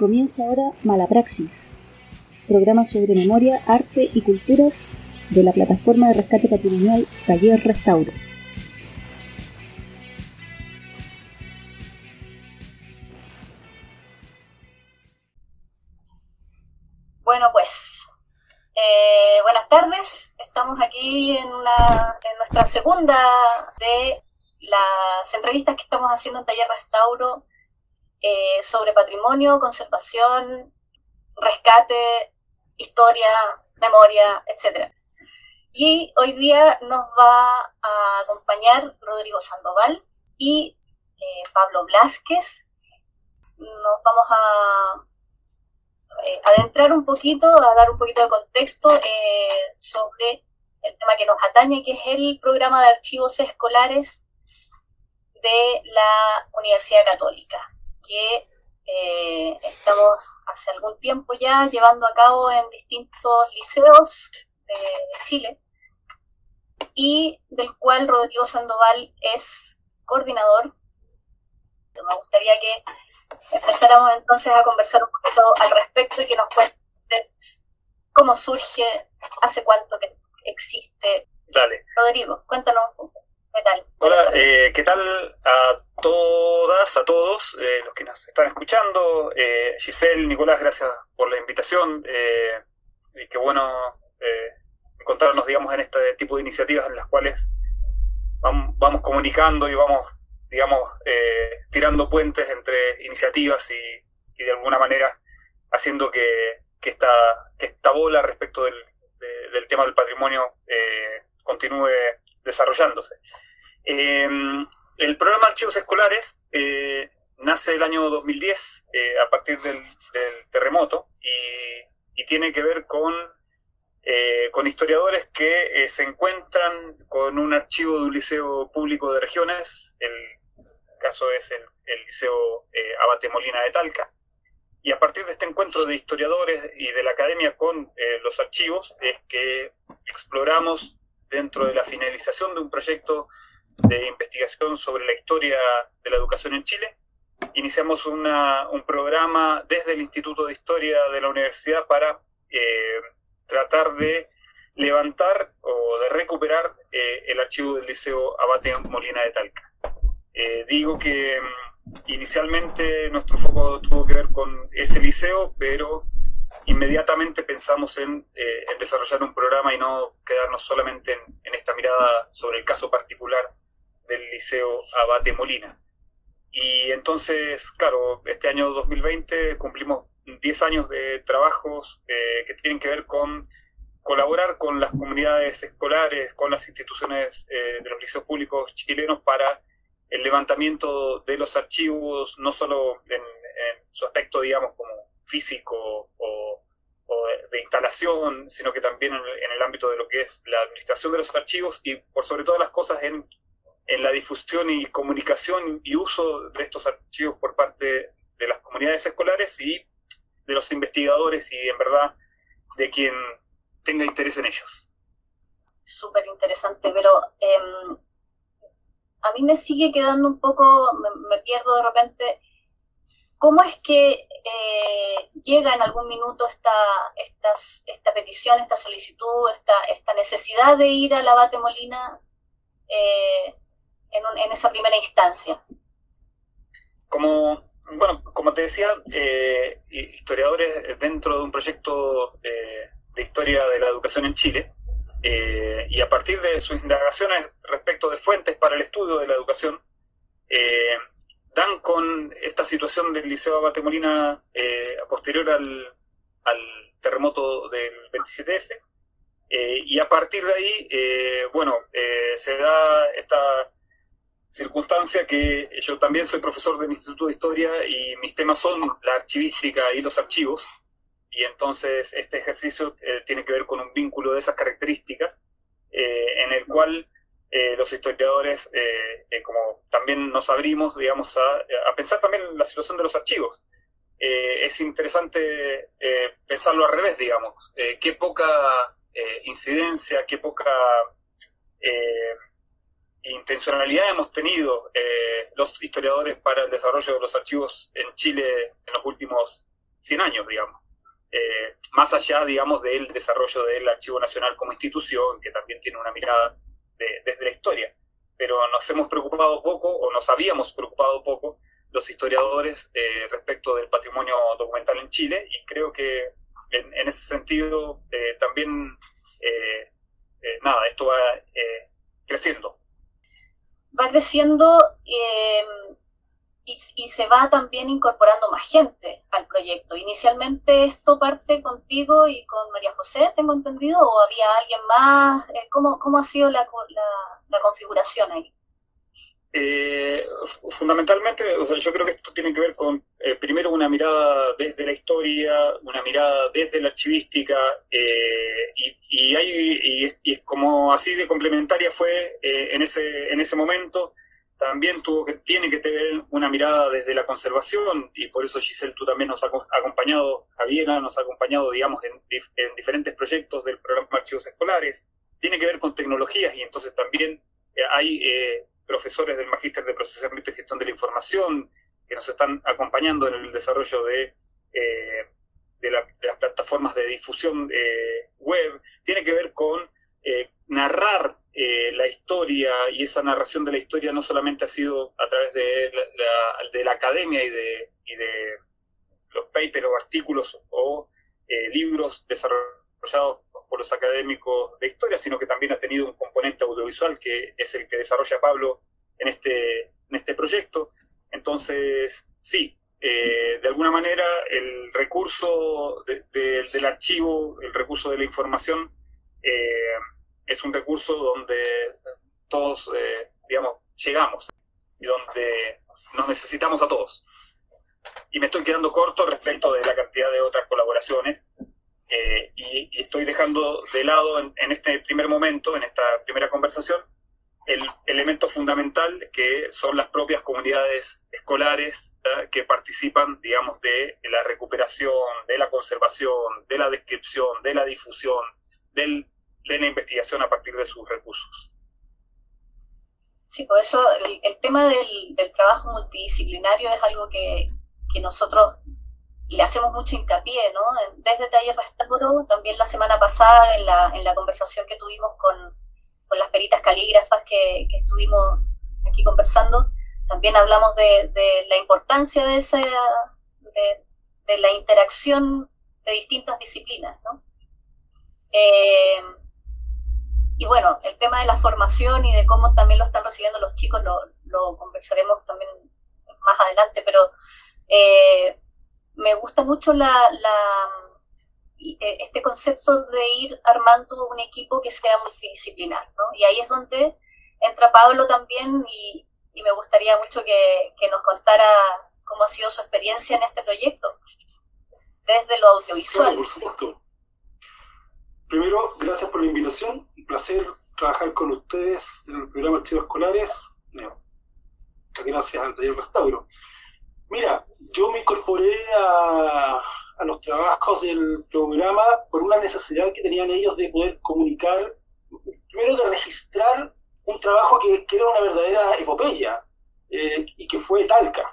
Comienza ahora Malapraxis, programa sobre memoria, arte y culturas de la plataforma de rescate patrimonial Taller Restauro. Bueno, pues eh, buenas tardes. Estamos aquí en, una, en nuestra segunda de las entrevistas que estamos haciendo en Taller Restauro eh, sobre patrimonio, conservación, rescate, historia, memoria, etc. Y hoy día nos va a acompañar Rodrigo Sandoval y eh, Pablo Blasquez. Nos vamos a eh, adentrar un poquito, a dar un poquito de contexto sobre el tema que nos atañe, que es el programa de archivos escolares de la Universidad Católica que eh, estamos hace algún tiempo ya llevando a cabo en distintos liceos de Chile y del cual Rodrigo Sandoval es coordinador. Me gustaría que empezáramos entonces a conversar un poquito al respecto y que nos cuentes cómo surge, hace cuánto que existe. Dale. Rodrigo, cuéntanos un poco. ¿Qué tal? Hola, eh, ¿qué tal a todas, a todos eh, los que nos están escuchando? Eh, Giselle, Nicolás, gracias por la invitación. Eh, y qué bueno encontrarnos, digamos, en este tipo de iniciativas en las cuales vamos, comunicando y vamos, digamos, tirando puentes entre iniciativas y, de alguna manera haciendo que, que, esta, que esta bola respecto del, del tema del patrimonio continúe desarrollándose. Em, el programa Archivos Escolares eh, nace el año 2010 eh, a partir del, terremoto y, tiene que ver con, eh, con historiadores que se encuentran con un archivo de un liceo público de regiones, el caso es el, el Liceo Abate Molina de Talca, y a partir de este encuentro de historiadores y de la academia con los archivos es que exploramos dentro de la finalización de un proyecto de investigación sobre la historia de la educación en Chile. Iniciamos una, un programa desde el Instituto de Historia de la Universidad para eh, tratar de levantar o de recuperar eh, el archivo del Liceo Abate Molina de Talca. Eh, digo que mm, inicialmente nuestro foco tuvo que ver con ese liceo, pero inmediatamente pensamos en, eh, en, desarrollar un programa y no quedarnos solamente en, en, esta mirada sobre el caso particular del Liceo Abate Molina. Y entonces, claro, este año 2020 cumplimos 10 años de trabajos eh, que tienen que ver con colaborar con las comunidades escolares, con las instituciones eh, de los liceos públicos chilenos para el levantamiento de los archivos, no solo en, en su aspecto, digamos, como físico o, de, instalación, sino que también en, el ámbito de lo que es la administración de los archivos y por sobre todas las cosas en, en la difusión y comunicación y uso de estos archivos por parte de las comunidades escolares y de los investigadores y en verdad de quien tenga interés en ellos. Súper interesante, pero em, a mí me sigue quedando un poco, me pierdo de repente ¿Cómo es que eh, llega en algún minuto esta, petición, esta solicitud, esta, necesidad de ir a la Bate Molina eh, en, esa primera instancia? Como, bueno, como te decía, eh, historiadores dentro de un proyecto de historia de la educación en Chile, y a partir de sus indagaciones respecto de fuentes para el estudio de la educación, dan con esta situación del Liceo Abate Molina eh, posterior al, terremoto del 27F. Eh, y a partir de ahí, eh, bueno, se da esta circunstancia que yo también soy profesor del Instituto de Historia y mis temas son la archivística y los archivos. Y entonces este ejercicio tiene que ver con un vínculo de esas características, en el cual eh, los historiadores, eh, eh, como también nos abrimos, digamos, a, pensar también la situación de los archivos. es interesante pensarlo al revés, digamos. qué poca incidencia, qué poca intencionalidad hemos tenido los historiadores para el desarrollo de los archivos en Chile en los últimos 100 años, digamos. Eh, más allá, digamos, del desarrollo del Archivo Nacional como institución, que también tiene una mirada desde la historia. Pero nos hemos preocupado poco, o nos habíamos preocupado poco, los historiadores eh, respecto del patrimonio documental en Chile, y creo que en, ese sentido eh, también, nada, esto va creciendo. Va creciendo y, se va también incorporando más gente al proyecto. Inicialmente esto parte contigo y con María José, tengo entendido, o había alguien más. Eh, ¿Cómo, cómo ha sido la, la, configuración ahí? Eh, fundamentalmente, o sea, yo creo que esto tiene que ver con, eh, primero, una mirada desde la historia, una mirada desde la archivística, y, y, hay, y, es, como así de complementaria fue en, ese, en ese momento también tuvo que, tiene que tener una mirada desde la conservación y por eso Giselle tú también nos ha acompañado, Javiera nos ha acompañado, digamos, en, diferentes proyectos del programa Archivos Escolares. Tiene que ver con tecnologías y entonces también eh, hay eh, profesores del Magíster de Procesamiento y Gestión de la Información que nos están acompañando en el desarrollo de, eh, de, las plataformas de difusión web. Tiene que ver con narrar eh, la historia y esa narración de la historia no solamente ha sido a través de la, de la academia y de, y de los papers o artículos o eh, libros desarrollados por los académicos de historia, sino que también ha tenido un componente audiovisual que es el que desarrolla Pablo en este, en este proyecto. Entonces, sí, eh, de alguna manera el recurso del archivo, el recurso de la información, es un recurso donde todos, eh, digamos, llegamos y donde nos necesitamos a todos. Y me estoy quedando corto respecto de la cantidad de otras colaboraciones eh, y, estoy dejando de lado en, este primer momento, en esta primera conversación, el elemento fundamental que son las propias comunidades escolares que participan, digamos, de la recuperación, de la conservación, de la descripción, de la difusión, del de la investigación a partir de sus recursos. Sí, por eso el, tema del, trabajo multidisciplinario es algo que, nosotros le hacemos mucho hincapié, ¿no? Desde Taller Restauro, también la semana pasada en la, en la conversación que tuvimos con, las peritas calígrafas que, estuvimos aquí conversando, también hablamos de, la importancia de, esa, de, de, la interacción de distintas disciplinas, ¿no? Eh, y bueno, el tema de la formación y de cómo también lo están recibiendo los chicos lo, conversaremos también más adelante, pero eh, me gusta mucho la, eh, este concepto de ir armando un equipo que sea multidisciplinar, ¿no? Y ahí es donde entra Pablo también y, me gustaría mucho que, que, nos contara cómo ha sido su experiencia en este proyecto, desde lo audiovisual. por supuesto. Primero, gracias por la invitación. Un placer trabajar con ustedes en el programa Archivos Escolares. Gracias al taller Restauro. Mira, yo me incorporé a, los trabajos del programa por una necesidad que tenían ellos de poder comunicar, primero de registrar un trabajo que, era una verdadera epopeya eh, y que fue Talca.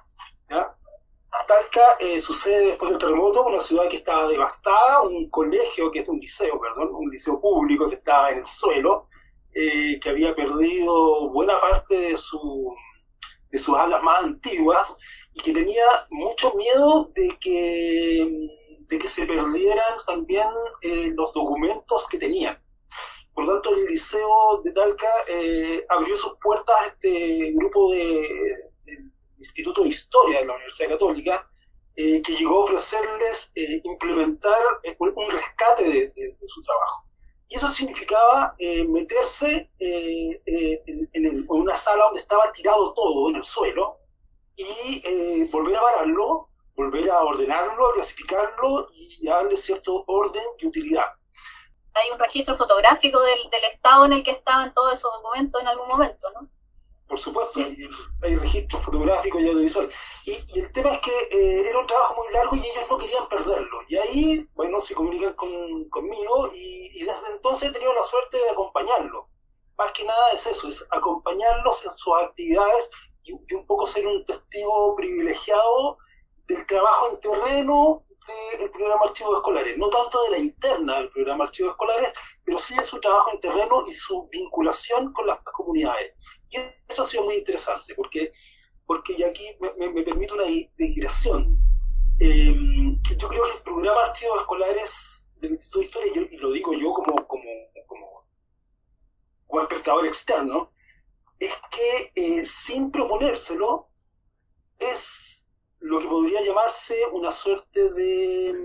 Talca eh, sucede después del terremoto, una ciudad que estaba devastada, un colegio, que es un liceo, perdón, un liceo público que estaba en el suelo, eh, que había perdido buena parte de, su, de sus alas más antiguas y que tenía mucho miedo de que, de que se perdieran también eh, los documentos que tenían. Por lo tanto, el liceo de Talca abrió sus puertas a este grupo de Instituto de Historia de la Universidad Católica, eh, que llegó a ofrecerles eh, implementar eh, un rescate de, su trabajo. Y eso significaba meterse en, una sala donde estaba tirado todo en el suelo y volver a pararlo, volver a ordenarlo, a clasificarlo y darle cierto orden y utilidad. Hay un registro fotográfico del, del estado en el que estaban todos esos documentos en algún momento, ¿no? Por supuesto, hay, registros fotográficos y audiovisuales. Y, el tema es que eh, era un trabajo muy largo y ellos no querían perderlo. Y ahí, bueno, se comunican conmigo y, desde entonces he tenido la suerte de acompañarlos. Más que nada es eso, es acompañarlos en sus actividades y, un poco ser un testigo privilegiado del trabajo en terreno del programa Archivos Escolares, no tanto de la interna del programa Archivos Escolares, pero sí de su trabajo en terreno y su vinculación con las comunidades. Y eso ha sido muy interesante, porque, porque y aquí me, me, permite una digresión. Eh, yo creo que el programa Archivos Escolares del Instituto de Historia, y lo digo yo como, como, como, como espectador externo, es que eh, sin proponérselo es lo que podría llamarse una suerte de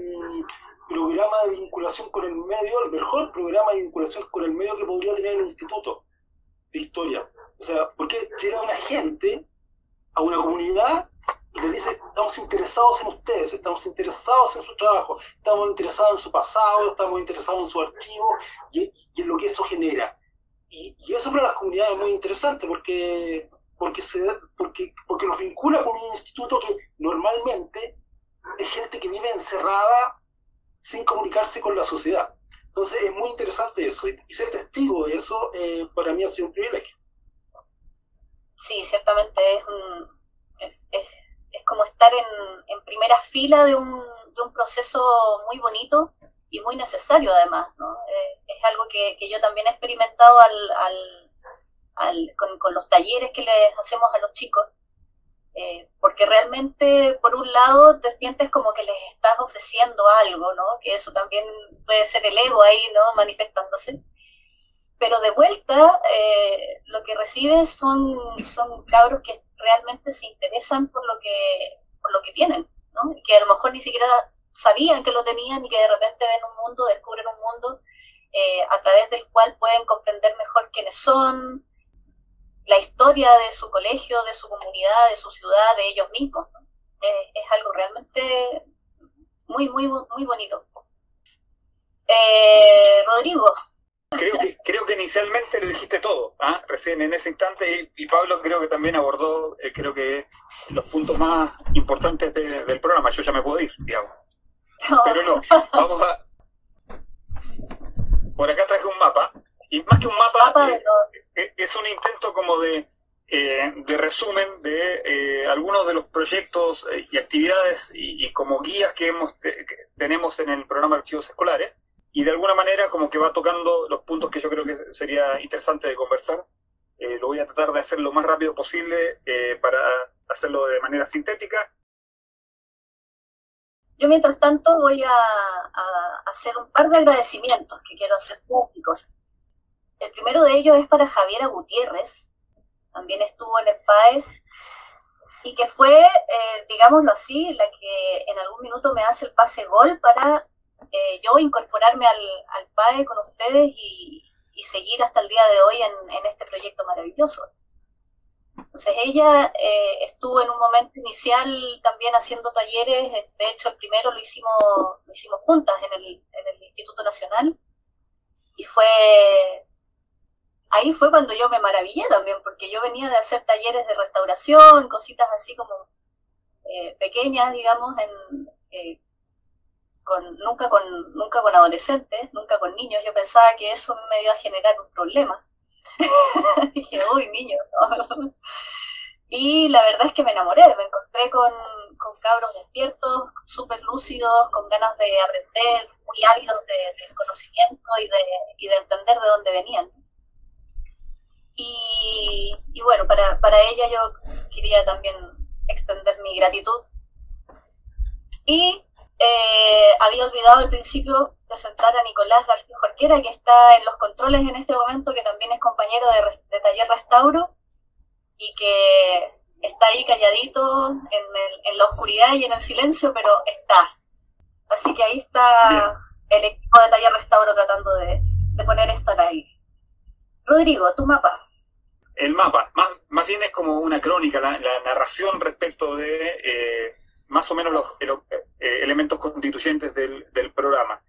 programa de vinculación con el medio, el mejor programa de vinculación con el medio que podría tener el instituto de historia. O sea, porque llega una gente a una comunidad y le dice, estamos interesados en ustedes, estamos interesados en su trabajo, estamos interesados en su pasado, estamos interesados en su archivo y, y en lo que eso genera. Y, eso para las comunidades es muy interesante porque, porque, se, porque, porque los vincula con un instituto que normalmente es gente que vive encerrada sin comunicarse con la sociedad. Entonces es muy interesante eso y, ser testigo de eso eh, para mí ha sido un privilegio. Sí, ciertamente es, es, es, es, como estar en, en primera fila de un, de un proceso muy bonito y muy necesario además, ¿no? Eh, es algo que, que, yo también he experimentado al, al, al, con, con, los talleres que les hacemos a los chicos, eh, porque realmente por un lado te sientes como que les estás ofreciendo algo, ¿no? Que eso también puede ser el ego ahí, ¿no? Manifestándose. Pero de vuelta, eh, lo que recibes son, son cabros que realmente se interesan por lo que, por lo que tienen, ¿no? Que a lo mejor ni siquiera sabían que lo tenían y que de repente ven un mundo, descubren un mundo eh, a través del cual pueden comprender mejor quiénes son, la historia de su colegio, de su comunidad, de su ciudad, de ellos mismos. Eh, es algo realmente muy, muy, muy bonito. Eh, Rodrigo. Creo que, creo que inicialmente le dijiste todo, ¿ah? recién en ese instante, y, Pablo creo que también abordó, creo que los puntos más importantes del programa. Yo ya me puedo ir, digamos. Pero no, vamos a... Por acá traje un mapa, y más que un mapa, eh, es un intento como de, eh, de resumen de eh, algunos de los proyectos y actividades y, como guías que, hemos tenemos en el programa de archivos escolares, y de alguna manera como que va tocando los puntos que yo creo que sería interesante de conversar. lo voy a tratar de hacer lo más rápido posible para hacerlo de manera sintética yo, mientras tanto, voy a, hacer un par de agradecimientos que quiero hacer públicos. El primero de ellos es para Javiera Gutiérrez, también estuvo en el PAE, y que fue, eh, digámoslo así, la que en algún minuto me hace el pase gol para eh, yo incorporarme al, al, PAE con ustedes y, seguir hasta el día de hoy en este proyecto maravilloso. Entonces ella eh, estuvo en un momento inicial también haciendo talleres, de hecho el primero lo hicimos, lo hicimos juntas en el, en el Instituto Nacional y fue, ahí fue cuando yo me maravillé también, porque yo venía de hacer talleres de restauración, cositas así como eh, pequeñas, digamos, en, eh, con, nunca, con, nunca con adolescentes, nunca con niños, yo pensaba que eso me iba a generar un problema dije, uy, niño. y la verdad es que me enamoré, me encontré con, cabros despiertos, súper lúcidos, con ganas de aprender, muy ávidos de, conocimiento y de, y de entender de dónde venían. Y, bueno, para, para ella yo quería también extender mi gratitud. Y eh, había olvidado al principio presentar a Nicolás García Jorquera, que está en los controles en este momento, que también es compañero de, Taller Restauro y que está ahí calladito en, la oscuridad y en el silencio, pero está. Así que ahí está el equipo de Taller Restauro tratando de, poner esto al aire. Rodrigo, tu mapa. El mapa, más, más bien es como una crónica, la, narración respecto de eh, más o menos los eh, elementos constituyentes del, programa.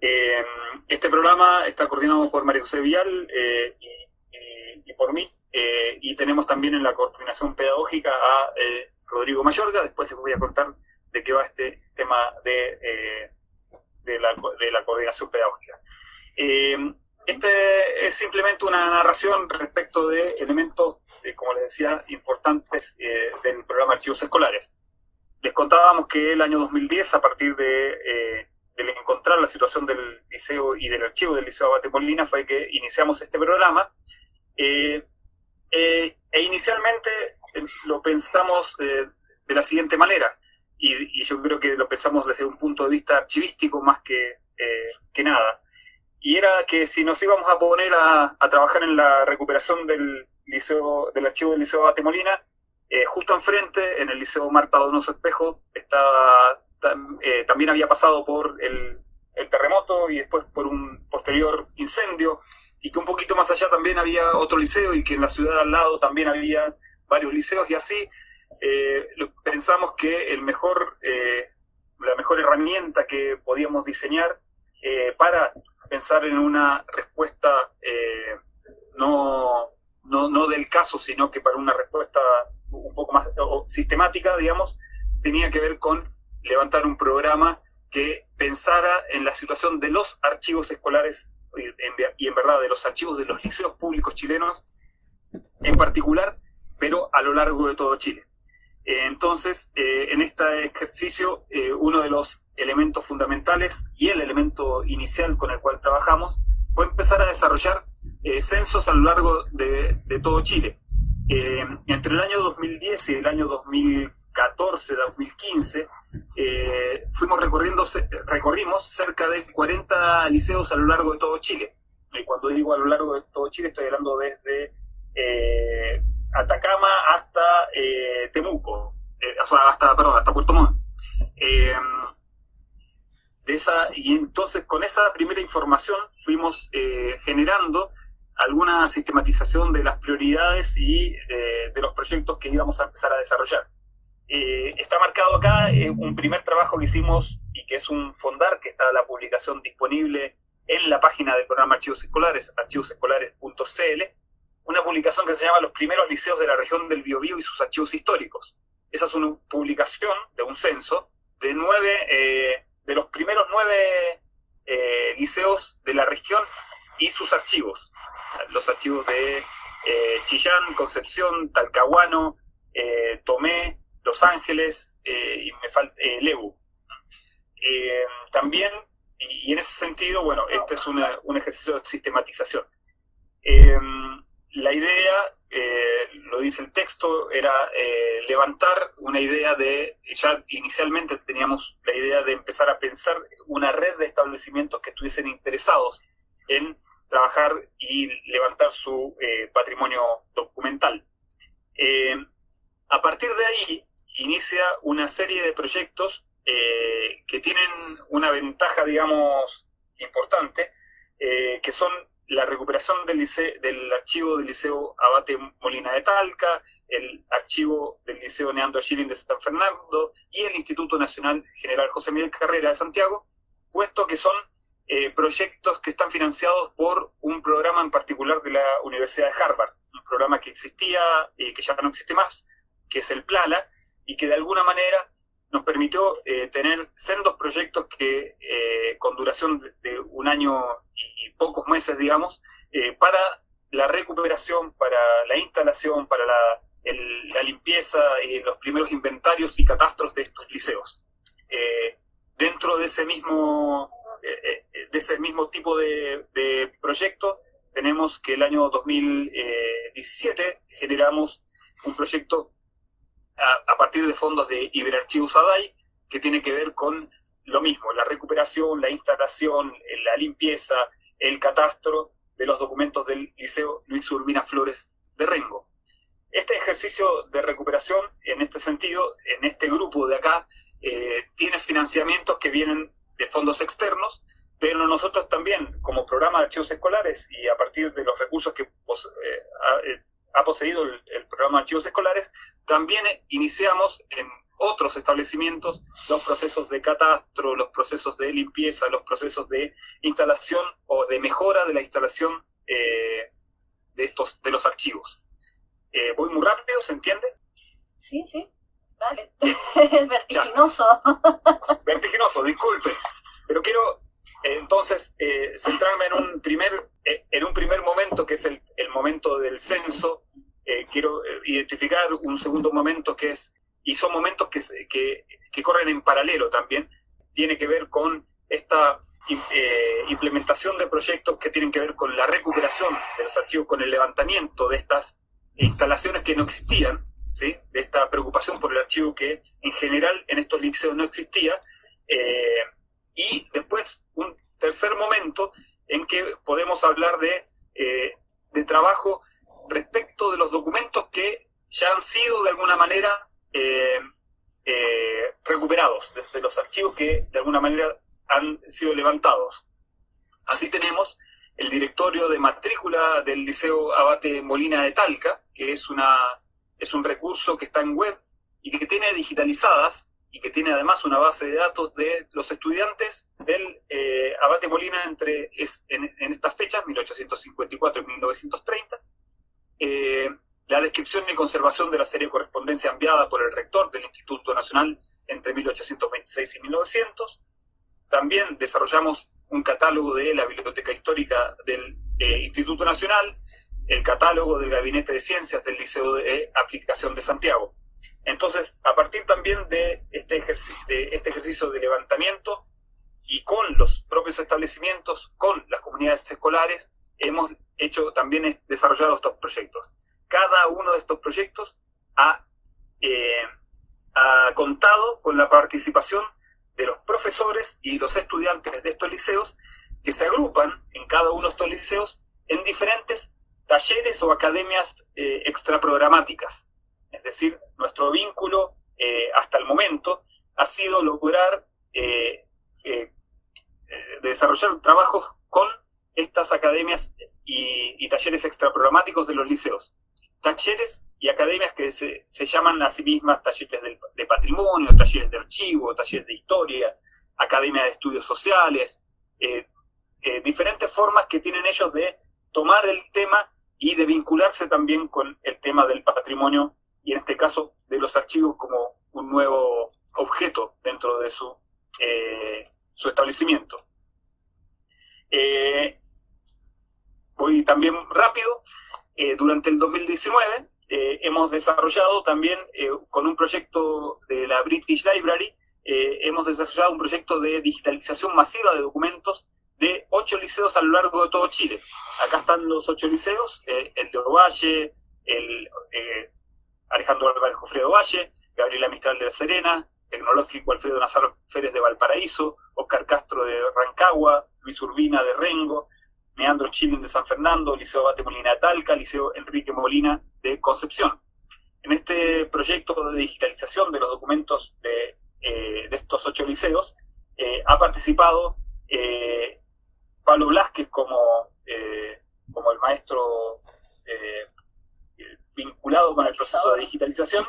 Eh, este programa está coordinado por María José Vial eh, y, por mí, y tenemos también en la coordinación pedagógica a Rodrigo Mayorga, después les voy a contar de qué va este tema de, de, la, de la coordinación pedagógica. Este es simplemente una narración respecto de elementos, como les decía, importantes del programa Archivos Escolares les contábamos que el año 2010, a partir de, encontrar la situación del liceo y del archivo del Liceo Abate Molina, fue que iniciamos este programa. e inicialmente lo pensamos de la siguiente manera, y, yo creo que lo pensamos desde un punto de vista archivístico más que, que nada y era que si nos íbamos a poner a, trabajar en la recuperación del liceo, del archivo del Liceo Batemolina, eh, justo enfrente, en el Liceo Marta Donoso Espejo, estaba, eh, también había pasado por el, terremoto y después por un posterior incendio, y que un poquito más allá también había otro liceo y que en la ciudad al lado también había varios liceos, y así eh, pensamos que el mejor, la mejor herramienta que podíamos diseñar para pensar en una respuesta eh, no, no, del caso, sino que para una respuesta un poco más sistemática, digamos, tenía que ver con levantar un programa que pensara en la situación de los archivos escolares y en verdad de los archivos de los liceos públicos chilenos en particular, pero a lo largo de todo Chile. Eh, entonces, eh, en este ejercicio, uno de los elementos fundamentales y el elemento inicial con el cual trabajamos fue empezar a desarrollar eh, censos a lo largo de, todo Chile. Eh, entre el año 2010 y el año 2014, 2015, eh, fuimos recorriendo, recorrimos cerca de 40 liceos a lo largo de todo Chile. Y cuando digo a lo largo de todo Chile, estoy hablando desde Atacama hasta Temuco, o sea, hasta, perdón, hasta Puerto Montt esa, y entonces con esa primera información fuimos eh, generando alguna sistematización de las prioridades y eh, de los proyectos que íbamos a empezar a desarrollar. Eh, está marcado acá un primer trabajo que hicimos y que es un fondar, que está la publicación disponible en la página del programa Archivos Escolares, archivosescolares.cl, una publicación que se llama Los primeros liceos de la región del Biobío y sus archivos históricos. Esa es una publicación de un censo de nueve de los primeros nueve eh, liceos de la región y sus archivos. Los archivos de eh, Chillán, Concepción, Talcahuano, eh, Tomé, Los Ángeles y me falta Lebu. también, y, en ese sentido, bueno, este es un ejercicio de sistematización. La idea eh, lo dice el texto, era eh, levantar una idea de, ya inicialmente teníamos la idea de empezar a pensar una red de establecimientos que estuviesen interesados en trabajar y levantar su eh, patrimonio documental. a partir de ahí inicia una serie de proyectos que tienen una ventaja, digamos, importante, que son la recuperación del, del archivo del Liceo Abate Molina de Talca, el archivo del Liceo Neandro Schilling de San Fernando y el Instituto Nacional General José Miguel Carrera de Santiago, puesto que son eh, proyectos que están financiados por un programa en particular de la Universidad de Harvard, un programa que existía y que ya no existe más, que es el PLALA, y que de alguna manera nos permitió eh, tener sendos proyectos que eh, con duración de, un año y pocos meses, digamos, eh, para la recuperación, para la instalación, para la, limpieza y los primeros inventarios y catastros de estos liceos. dentro de ese mismo, de ese mismo tipo de, proyecto, tenemos que el año 2017 generamos un proyecto a, partir de fondos de Iberarchivos ADAI, que tiene que ver con lo mismo, la recuperación, la instalación, la limpieza, el catastro de los documentos del Liceo Luis Urbina Flores de Rengo. Este ejercicio de recuperación, en este sentido, en este grupo de acá, eh, tiene financiamientos que vienen de fondos externos, pero nosotros también, como programa de archivos escolares y a partir de los recursos que eh, ha poseído el, programa de archivos escolares, también iniciamos en otros establecimientos los procesos de catastro, los procesos de limpieza, los procesos de instalación o de mejora de la instalación eh, de, estos, de los archivos. Eh, ¿Voy muy rápido? ¿Se entiende? Sí, sí. Dale. Es vertiginoso. Vertiginoso, disculpe. Pero quiero eh, entonces centrarme en un primer, en un primer momento que es el, el momento del censo eh, quiero eh, identificar un segundo momento que es y son momentos que, que, corren en paralelo también. Tiene que ver con esta eh, implementación de proyectos que tienen que ver con la recuperación de los archivos, con el levantamiento de estas instalaciones que no existían, ¿sí? de esta preocupación por el archivo que en general en estos liceos no existía. Eh, y después un tercer momento en que podemos hablar de, eh, de trabajo respecto de los documentos que ya han sido de alguna manera eh, eh, recuperados desde los archivos que de alguna manera han sido levantados. Así tenemos el directorio de matrícula del Liceo Abate Molina de Talca, que es, una, es un recurso que está en web y que tiene digitalizadas y que tiene además una base de datos de los estudiantes del eh, Abate Molina entre en, estas fechas, 1854 y 1930. Eh, la descripción y conservación de la serie de correspondencia enviada por el rector del Instituto Nacional entre 1826 y 1900. También desarrollamos un catálogo de la Biblioteca Histórica del eh, Instituto Nacional, el catálogo del Gabinete de Ciencias del Liceo de Aplicación de Santiago. Entonces, a partir también de este, de este ejercicio de levantamiento y con los propios establecimientos, con las comunidades escolares, hemos hecho también desarrollado estos proyectos. Cada uno de estos proyectos ha, eh, ha contado con la participación de los profesores y los estudiantes de estos liceos que se agrupan en cada uno de estos liceos en diferentes talleres o academias eh, extraprogramáticas. Es decir, nuestro vínculo eh, hasta el momento ha sido lograr eh, eh, desarrollar trabajos con estas academias y, talleres extraprogramáticos de los liceos. Talleres y academias que se, llaman a sí mismas talleres de, patrimonio, talleres de archivo, talleres de historia, academia de estudios sociales, diferentes formas que tienen ellos de tomar el tema y de vincularse también con el tema del patrimonio y en este caso de los archivos como un nuevo objeto dentro de su, eh, su establecimiento. Eh, voy también rápido. Eh, durante el 2019 hemos desarrollado también con un proyecto de la British Library, hemos desarrollado un proyecto de digitalización masiva de documentos de ocho liceos a lo largo de todo Chile. Acá están los ocho liceos, el de Ovalle, el Alejandro Álvarez Jofredo Valle, Gabriela Mistral de La Serena, Tecnológico Alfredo Nazar Férez de Valparaíso, Oscar Castro de Rancagua, Luis Urbina de Rengo, Meandro Chilin de San Fernando, Liceo Bate Molina de Talca, Liceo Enrique Molina de Concepción. En este proyecto de digitalización de los documentos de, eh, estos ocho liceos eh, ha participado eh, Pablo Blasquez como, como el maestro con el proceso de digitalización.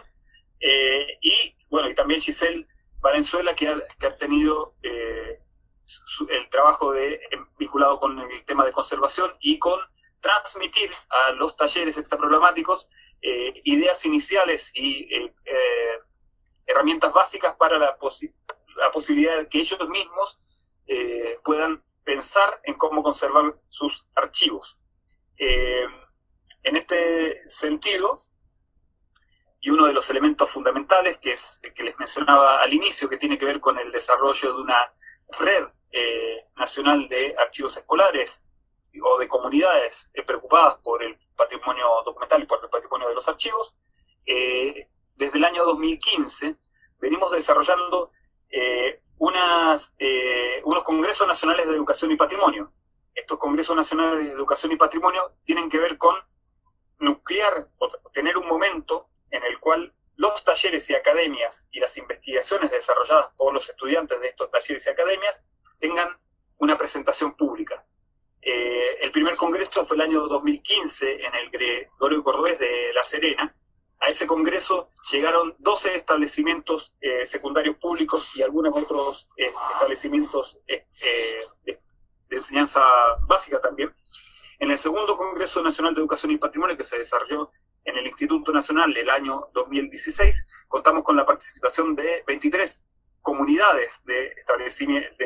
Eh, y bueno, y también Giselle Valenzuela, que ha, tenido eh, el trabajo de, vinculado con el tema de conservación y con transmitir a los talleres extraprogramáticos eh, ideas iniciales y herramientas básicas para la, la, posibilidad de que ellos mismos puedan pensar en cómo conservar sus archivos. En este sentido, y uno de los elementos fundamentales que es que les mencionaba al inicio, que tiene que ver con el desarrollo de una red eh, nacional de archivos escolares o de comunidades eh, preocupadas por el patrimonio documental y por el patrimonio de los archivos, eh, desde el año 2015 venimos desarrollando unos congresos nacionales de educación y patrimonio. Estos congresos nacionales de educación y patrimonio tienen que ver con nuclear o tener un momento en el cual los talleres y academias y las investigaciones desarrolladas por los estudiantes de estos talleres y academias tengan una presentación pública. Eh, el primer congreso fue el año 2015 en el Gregorio Cordobés de La Serena. A ese congreso llegaron 12 establecimientos eh, secundarios públicos y algunos otros eh, establecimientos de enseñanza básica también. En el segundo Congreso Nacional de Educación y Patrimonio, que se desarrolló en el Instituto Nacional el año 2016, contamos con la participación de 23 comunidades de establecimientos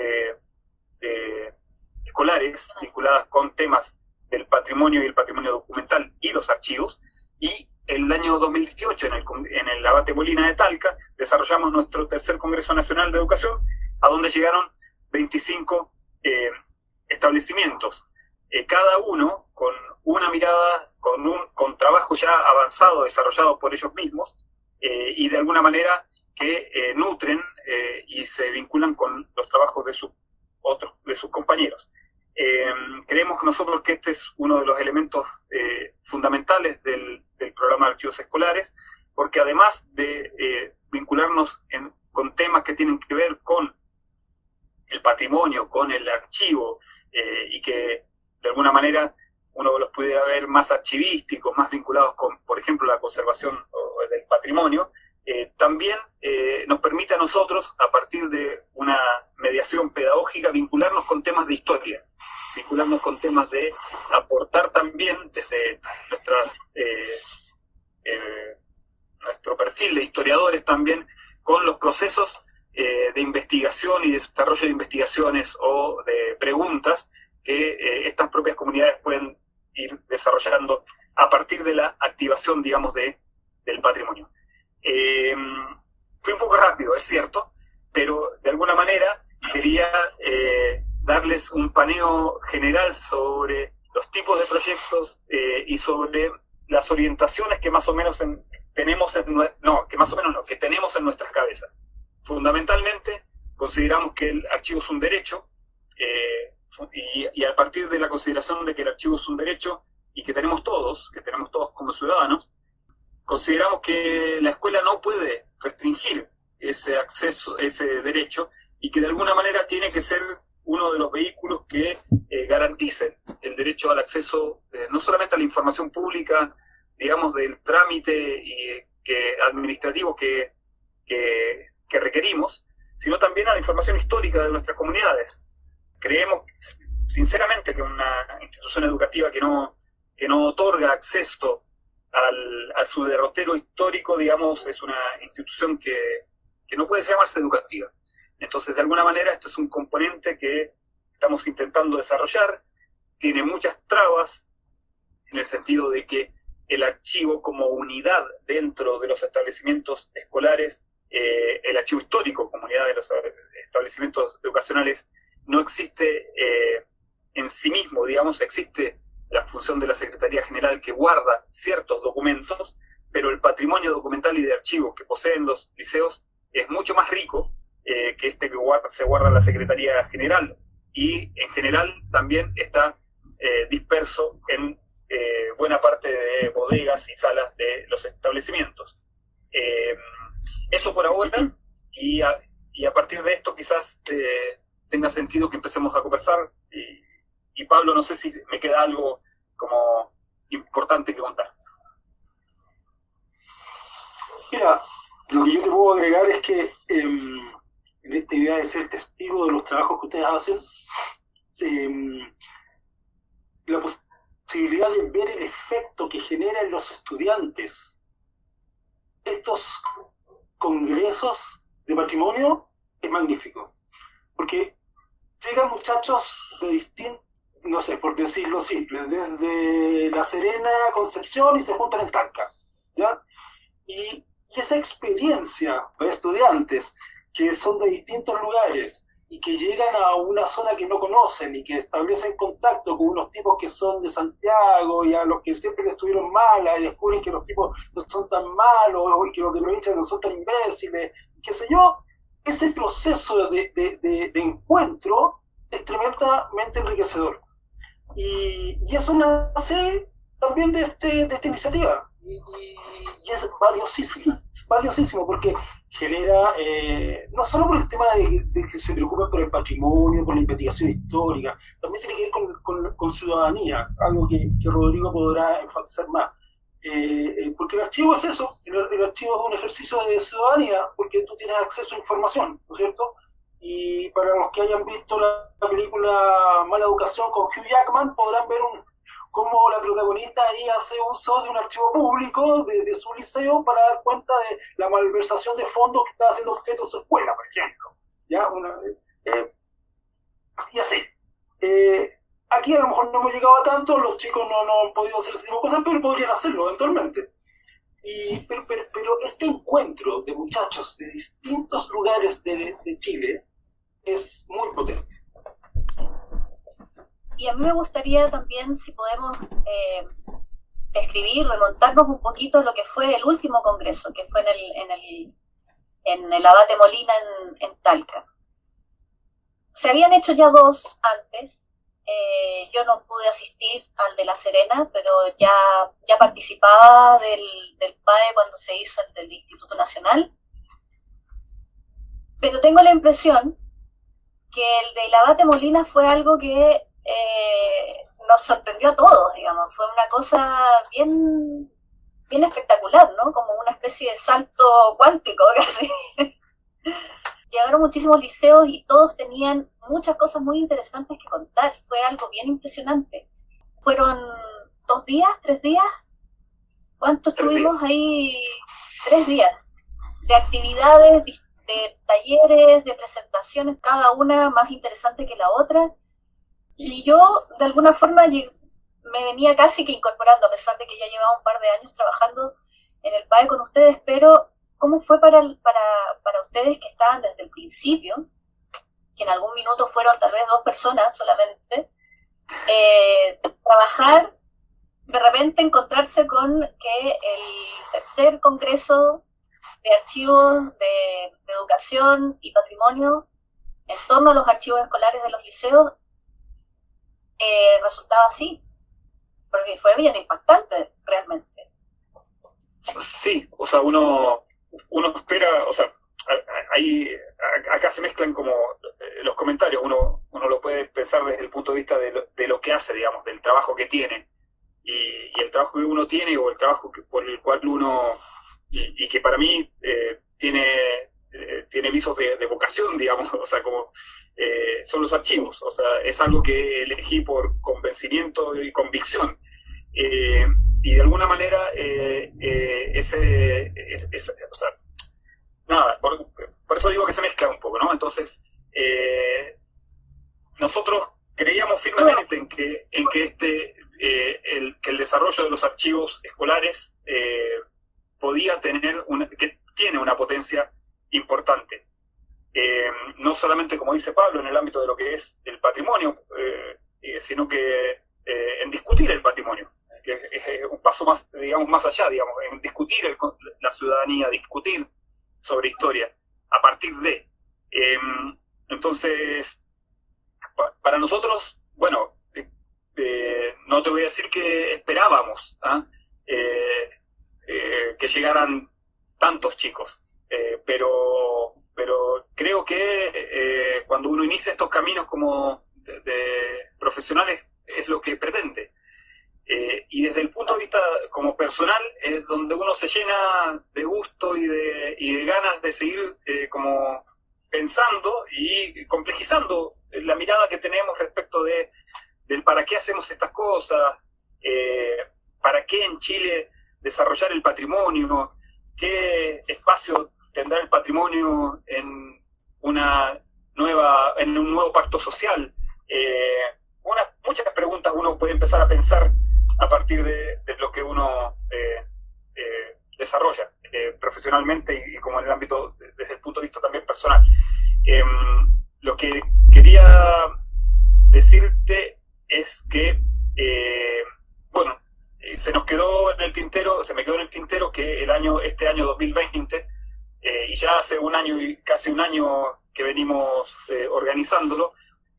escolares vinculadas con temas del patrimonio y el patrimonio documental y los archivos, y el año 2018, en el, en el Abate Molina de Talca, desarrollamos nuestro tercer Congreso Nacional de Educación, a donde llegaron 25 eh, establecimientos, eh, cada uno con una mirada, con, un, con trabajo ya avanzado, desarrollado por ellos mismos, eh, y de alguna manera que nutren y se vinculan con los trabajos de sus otros, de sus compañeros. creemos nosotros que este es uno de los elementos fundamentales del, del, programa de archivos escolares, porque además de vincularnos con temas que tienen que ver con el patrimonio, con el archivo, eh, y que de alguna manera uno los pudiera ver más archivísticos, más vinculados con, por ejemplo, la conservación del patrimonio, eh, también eh, nos permite a nosotros, a partir de una mediación pedagógica, vincularnos con temas de historia, vincularnos con temas de aportar también desde nuestra, nuestro perfil de historiadores también con los procesos eh, de investigación y desarrollo de investigaciones o de preguntas que eh, estas propias comunidades pueden ir desarrollando a partir de la activación, digamos, de, del patrimonio. Eh, fui un poco rápido, es cierto, pero de alguna manera quería darles un paneo general sobre los tipos de proyectos y sobre las orientaciones que más o menos tenemos en, no, que más o menos no, que tenemos en nuestras cabezas. Fundamentalmente, consideramos que el archivo es un derecho eh, y, a partir de la consideración de que el archivo es un derecho y que tenemos todos, que tenemos todos como ciudadanos, consideramos que la escuela no puede restringir ese acceso, ese derecho y que de alguna manera tiene que ser uno de los vehículos que eh, garanticen el derecho al acceso eh, no solamente a la información pública, digamos, del trámite y, que, administrativo que, que, que requerimos, sino también a la información histórica de nuestras comunidades. Creemos sinceramente que una institución educativa que no, que no otorga acceso al, a su derrotero histórico, digamos, es una institución que, que no puede llamarse educativa. Entonces, de alguna manera, esto es un componente que estamos intentando desarrollar, tiene muchas trabas, en el sentido de que el archivo como unidad dentro de los establecimientos escolares eh, el archivo histórico, comunidad de los establecimientos educacionales, no existe eh, en sí mismo, digamos, existe la función de la Secretaría General que guarda ciertos documentos, pero el patrimonio documental y de archivo que poseen los liceos es mucho más rico eh, que este que se guarda en la Secretaría General y en general también está disperso en buena parte de bodegas y salas de los establecimientos. Eso por ahora, y a, partir de esto quizás eh, tenga sentido que empecemos a conversar. Y, Pablo, no sé si me queda algo como importante que contar. Mira, lo que yo te puedo agregar es que em, en esta idea de ser testigo de los trabajos que ustedes hacen, em, la posibilidad de ver el efecto que genera en los estudiantes estos congresos de patrimonio es magnífico. Porque llegan muchachos de distintos, no sé, por decirlo simple, desde La Serena, Concepción y se juntan en Talca. ¿ya? Y, y esa experiencia de estudiantes que son de distintos lugares y que llegan a una zona que no conocen y que establecen contacto con unos tipos que son de Santiago y a los que siempre les estuvieron malas y descubren que los tipos no son tan malos y que los de provincia no son tan imbéciles, y qué sé yo, ese proceso de, de, encuentro es tremendamente enriquecedor. Y, y, eso nace también de, este, de esta iniciativa. Y, es valiosísimo, valiosísimo porque genera, eh, no solo por el tema de, que se preocupa por el patrimonio, por la investigación histórica, también tiene que ver con, con, ciudadanía, algo que, que, Rodrigo podrá enfatizar más. Eh, eh, porque el archivo es eso, el, archivo es un ejercicio de ciudadanía, porque tú tienes acceso a información, ¿no es cierto? Y para los que hayan visto la, la película Mala Educación con Hugh Jackman, podrán ver un, cómo la protagonista ahí hace uso de un archivo público de, su liceo para dar cuenta de la malversación de fondos que estaba haciendo objeto de su escuela, por ejemplo. ¿Ya? Eh, y así. Eh, aquí a lo mejor no hemos llegado a tanto, los chicos no, no han podido hacer ese tipo de cosas, pero podrían hacerlo eventualmente. pero, pero, este encuentro de muchachos de distintos lugares de, Chile es muy potente. Y a mí me gustaría también, si podemos eh, describir, remontarnos un poquito lo que fue el último congreso, que fue en el, en el, en el Abate Molina en Talca. Se habían hecho ya dos antes, eh, yo no pude asistir al de La Serena, pero ya, ya participaba del, del PAE cuando se hizo el del Instituto Nacional. Pero tengo la impresión que el de Abate Molina fue algo que eh, nos sorprendió a todos, digamos. Fue una cosa bien, bien espectacular, ¿no? Como una especie de salto cuántico casi llegaron muchísimos liceos y todos tenían muchas cosas muy interesantes que contar. Fue algo bien impresionante. Fueron dos días, tres días. ¿Cuánto estuvimos ahí? Tres días. De actividades, de talleres, de presentaciones, cada una más interesante que la otra. Y yo, de alguna forma, me venía casi que incorporando, a pesar de que ya llevaba un par de años trabajando en el PAE con ustedes, pero ¿Cómo fue para, para, para ustedes que estaban desde el principio, que en algún minuto fueron tal vez dos personas solamente, eh, trabajar, de repente encontrarse con que el tercer congreso de archivos de, educación y patrimonio en torno a los archivos escolares de los liceos eh, resultaba así, porque fue bien impactante realmente. Sí, o sea, uno uno espera, o sea, ahí, acá se mezclan como eh, los comentarios, uno, uno lo puede pensar desde el punto de vista de lo, que hace, digamos, del trabajo que tiene, y, el trabajo que uno tiene o el trabajo por el cual uno, y, que para mí eh, tiene, eh, tiene visos de, vocación, digamos, o sea, como son los archivos, o sea, es algo que elegí por convencimiento y convicción y de alguna manera eh, eh, ese, nada, por, eso digo que se mezcla un poco, ¿no? Entonces, eh, nosotros creíamos firmemente en que, en que este, el, que el desarrollo de los archivos escolares podía tener una, que tiene una potencia importante. no solamente, como dice Pablo, en el ámbito de lo que es el patrimonio, sino que en discutir el patrimonio que es un paso más, digamos, más allá, digamos, en discutir la ciudadanía, discutir sobre historia a partir de. Em, entonces, para nosotros, bueno, eh, eh, no te voy a decir que esperábamos ¿ah? eh, que llegaran tantos chicos, pero, pero creo que cuando uno inicia estos caminos como profesionales es lo que pretende. Eh, y desde el punto de vista como personal es donde uno se llena de gusto y de, y de ganas de seguir eh, como pensando y complejizando la mirada que tenemos respecto de del para qué hacemos estas cosas, eh, para qué en Chile desarrollar el patrimonio, qué espacio tendrá el patrimonio en una nueva, en un nuevo pacto social. muchas preguntas uno puede empezar a pensar a partir de, lo que uno eh, eh, desarrolla eh, profesionalmente y, como en el ámbito, desde el punto de vista también personal. Em, lo que quería decirte es que, bueno, se nos quedó en el tintero, se me quedó en el tintero que el año, este año 2020, y ya hace un año y casi un año que venimos organizándolo,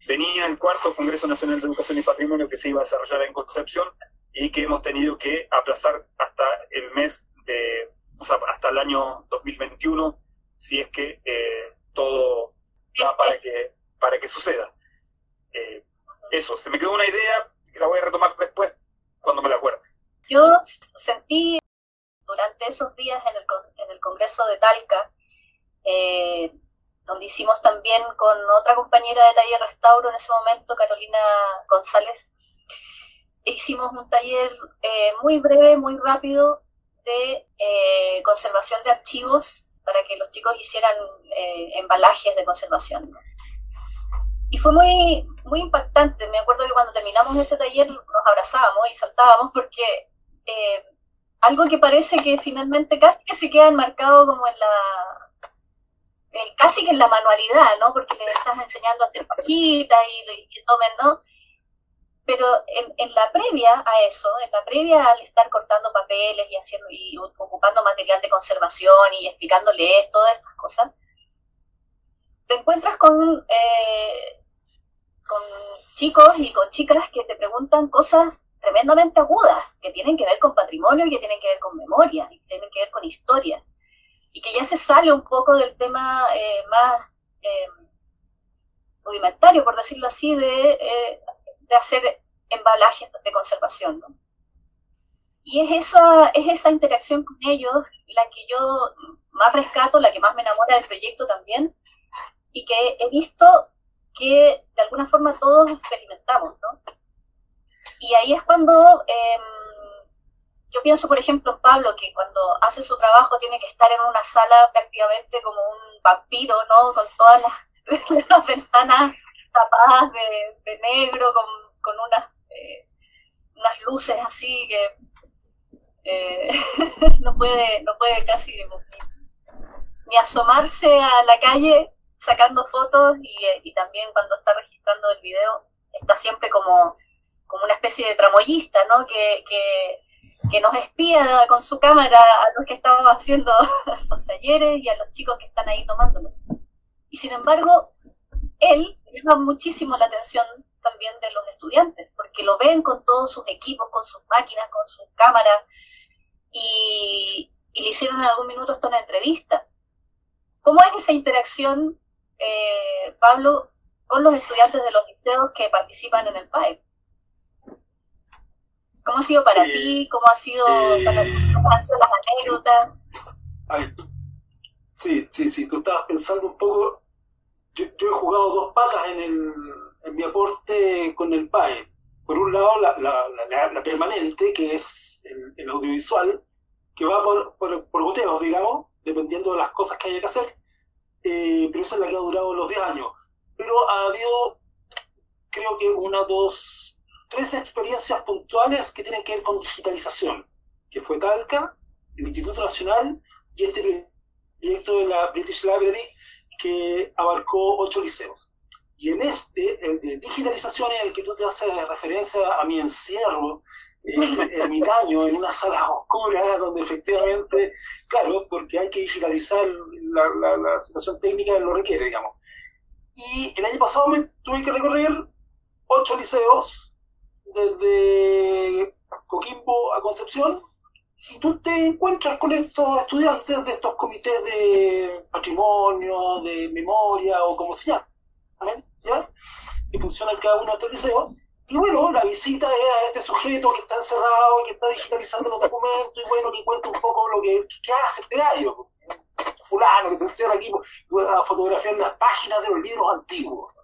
venía el cuarto Congreso Nacional de Educación y Patrimonio que se iba a desarrollar en Concepción y que hemos tenido que aplazar hasta el mes de, o sea, hasta el año 2021, si es que eh, todo va para que, para que suceda. Eh, eso, se me quedó una idea la voy a retomar después cuando me la acuerde. Yo sentí durante esos días en el, en el Congreso de Talca, eh, donde hicimos también con otra compañera de taller restauro en ese momento, Carolina González, hicimos un taller eh, muy breve, muy rápido de eh, conservación de archivos para que los chicos hicieran eh, embalajes de conservación. Y fue muy, muy impactante. Me acuerdo que cuando terminamos ese taller nos abrazábamos y saltábamos porque algo que parece que finalmente casi que se queda enmarcado como en la casi que en la manualidad, ¿no? Porque les estás enseñando a hacer pajitas y, que tomen, ¿no? Pero en, la previa a eso, en la previa al estar cortando papeles y haciendo y ocupando material de conservación y explicándoles todas estas cosas, te encuentras con, eh, con chicos y con chicas que te preguntan cosas tremendamente agudas, que tienen que ver con patrimonio y que tienen que ver con memoria, y que tienen que ver con historia. Y que ya se sale un poco del tema eh, más eh, rudimentario, por decirlo así, de, eh, de, hacer embalajes de conservación. ¿no? Y es esa, es esa interacción con ellos la que yo más rescato, la que más me enamora del proyecto también, y que he visto que de alguna forma todos experimentamos. ¿no? Y ahí es cuando... Eh, yo pienso, por ejemplo, en Pablo, que cuando hace su trabajo tiene que estar en una sala prácticamente como un vampiro, ¿no? Con todas las, ventanas tapadas de, negro, con, unas, eh, unas luces así que eh, no, puede, no puede casi ni, asomarse a la calle sacando fotos y, también cuando está registrando el video está siempre como, como una especie de tramoyista, ¿no? que que nos espía con su cámara a los que estamos haciendo los talleres y a los chicos que están ahí tomándolo. Y sin embargo, él llama muchísimo la atención también de los estudiantes, porque lo ven con todos sus equipos, con sus máquinas, con sus cámaras, y, le hicieron en algún minuto hasta una entrevista. ¿Cómo es esa interacción, eh, Pablo, con los estudiantes de los liceos que participan en el PAE? ¿Cómo ha sido para eh, ti? ¿Cómo ha sido para eh, ¿Cómo han sido las anécdotas? sí, sí, sí, tú estabas pensando un poco. Yo, he jugado dos patas en, el, en mi aporte con el PAE. Por un lado, la, la, la, permanente, que es el, audiovisual, que va por, por, por, goteos, digamos, dependiendo de las cosas que haya que hacer. Eh, pero esa es la que ha durado los 10 años. Pero ha habido, creo que una, dos, tres experiencias puntuales que tienen que ver con digitalización, que fue Talca, el Instituto Nacional y este proyecto de la British Library que abarcó ocho liceos. Y en este, el de digitalización, en el que tú te haces referencia a mi encierro eh, ermitaño en una sala oscura, donde efectivamente, claro, porque hay que digitalizar la, la situación técnica lo requiere, digamos. Y el año pasado me tuve que recorrer ocho liceos desde Coquimbo a Concepción, y tú te encuentras con estos estudiantes de estos comités de patrimonio, de memoria o como se llama, ¿ya? que funcionan cada uno de estos liceos. Y bueno, la visita es a este sujeto que está encerrado que está digitalizando los documentos y bueno, que cuenta un poco lo que, hace este gallo. Fulano que se encierra aquí a fotografiar las páginas de los libros antiguos,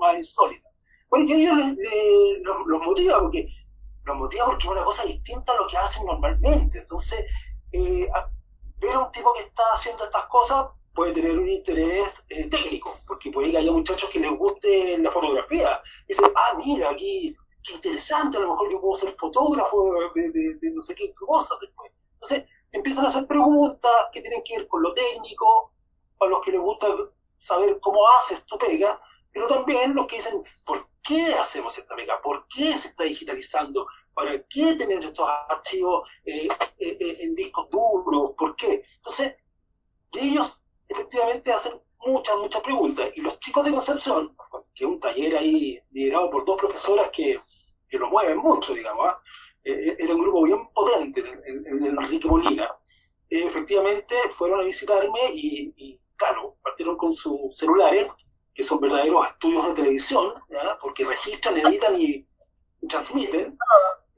más insólitas. Bueno, y ellos los, motiva porque los motiva porque es una cosa distinta a lo que hacen normalmente. Entonces, eh, ver a un tipo que está haciendo estas cosas puede tener un interés eh, técnico, porque puede que haya muchachos que les guste la fotografía. Y dicen, ah, mira, aquí, qué interesante, a lo mejor yo puedo ser fotógrafo de, no sé qué cosas después. Entonces, empiezan a hacer preguntas que tienen que ver con lo técnico, para los que les gusta saber cómo haces tu pega, pero también los que dicen, ¿por qué hacemos esta pega? ¿Por qué se está digitalizando? ¿Para qué tener estos archivos eh, eh, eh, en discos duros? ¿Por qué? Entonces, ellos efectivamente hacen muchas, muchas preguntas. Y los chicos de Concepción, que es un taller ahí liderado por dos profesoras que, que lo mueven mucho, digamos, ¿ah? era un grupo bien potente, el, el, Enrique Molina. efectivamente fueron a visitarme y, y, claro, partieron con sus celulares que son verdaderos estudios de televisión, porque registran, editan y, transmiten.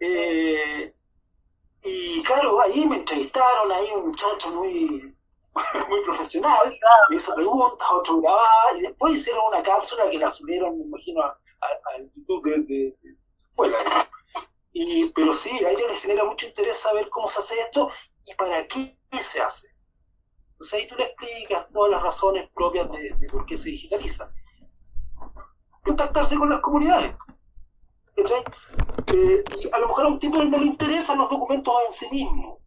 Eh, y claro, ahí me entrevistaron, ahí un muchacho muy, muy profesional, me hizo preguntas, otro grababa, y después hicieron una cápsula que la subieron, me imagino, al YouTube de, de, escuela. Y, pero sí, a ellos les genera mucho interés saber cómo se hace esto y para qué se hace. Entonces ahí tú le explicas todas las razones propias de, por qué se digitaliza. Contactarse con las comunidades. Eh, y a lo mejor a un tipo no le interesan los documentos en sí mismos,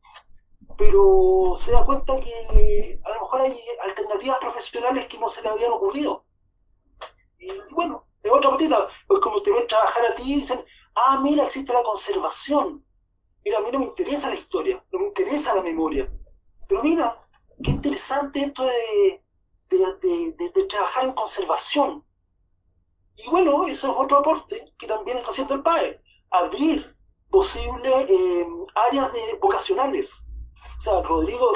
pero se da cuenta que a lo mejor hay alternativas profesionales que no se le habían ocurrido. Y bueno, es otra patita, pues como te ven trabajar a ti y dicen, ah, mira, existe la conservación. Mira, a mí no me interesa la historia, no me interesa la memoria. Pero mira, qué interesante esto de, de, trabajar en conservación. Y bueno, eso es otro aporte que también está haciendo el PAE, abrir posibles eh, áreas de vocacionales. O sea, Rodrigo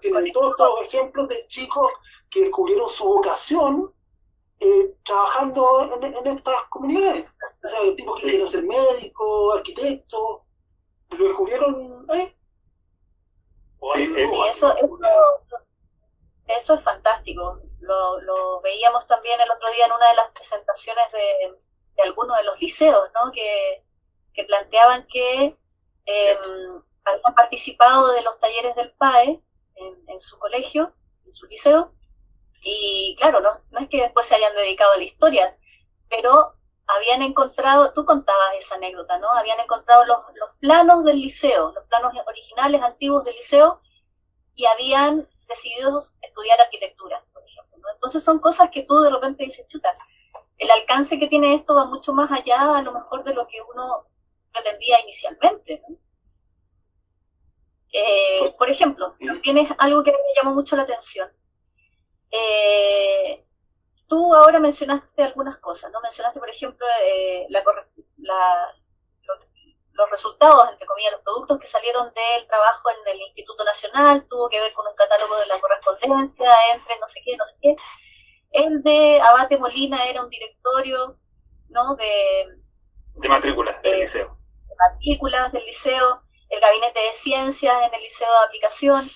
tiene todos estos ejemplos de chicos que descubrieron su vocación eh, trabajando en, estas comunidades. O sea, tipos que quieren ser médicos, arquitectos, lo descubrieron ahí. Sí, eso, eso, es fantástico. Lo, lo, veíamos también el otro día en una de las presentaciones de, de algunos de los liceos, ¿no? Que, que planteaban que eh, habían participado de los talleres del PAE en, su colegio, en su liceo, y claro, no, no es que después se hayan dedicado a la historia, pero habían encontrado, tú contabas esa anécdota, ¿no? Habían encontrado los, los planos del liceo, los planos originales, antiguos del liceo, y habían decidido estudiar arquitectura, por ejemplo. ¿no? Entonces son cosas que tú de repente dices, chuta, el alcance que tiene esto va mucho más allá a lo mejor de lo que uno pretendía inicialmente. ¿no? Eh, por ejemplo, tienes algo que me llamó mucho la atención. Eh, tú ahora mencionaste algunas cosas, ¿no? Mencionaste, por ejemplo, eh, la, los, resultados, entre comillas, los productos que salieron del trabajo en el Instituto Nacional, tuvo que ver con un catálogo de la correspondencia entre no sé qué, no sé qué. El de Abate Molina era un directorio, ¿no? De, de matrículas del liceo. De matrículas del liceo el gabinete de ciencias en el liceo de aplicación.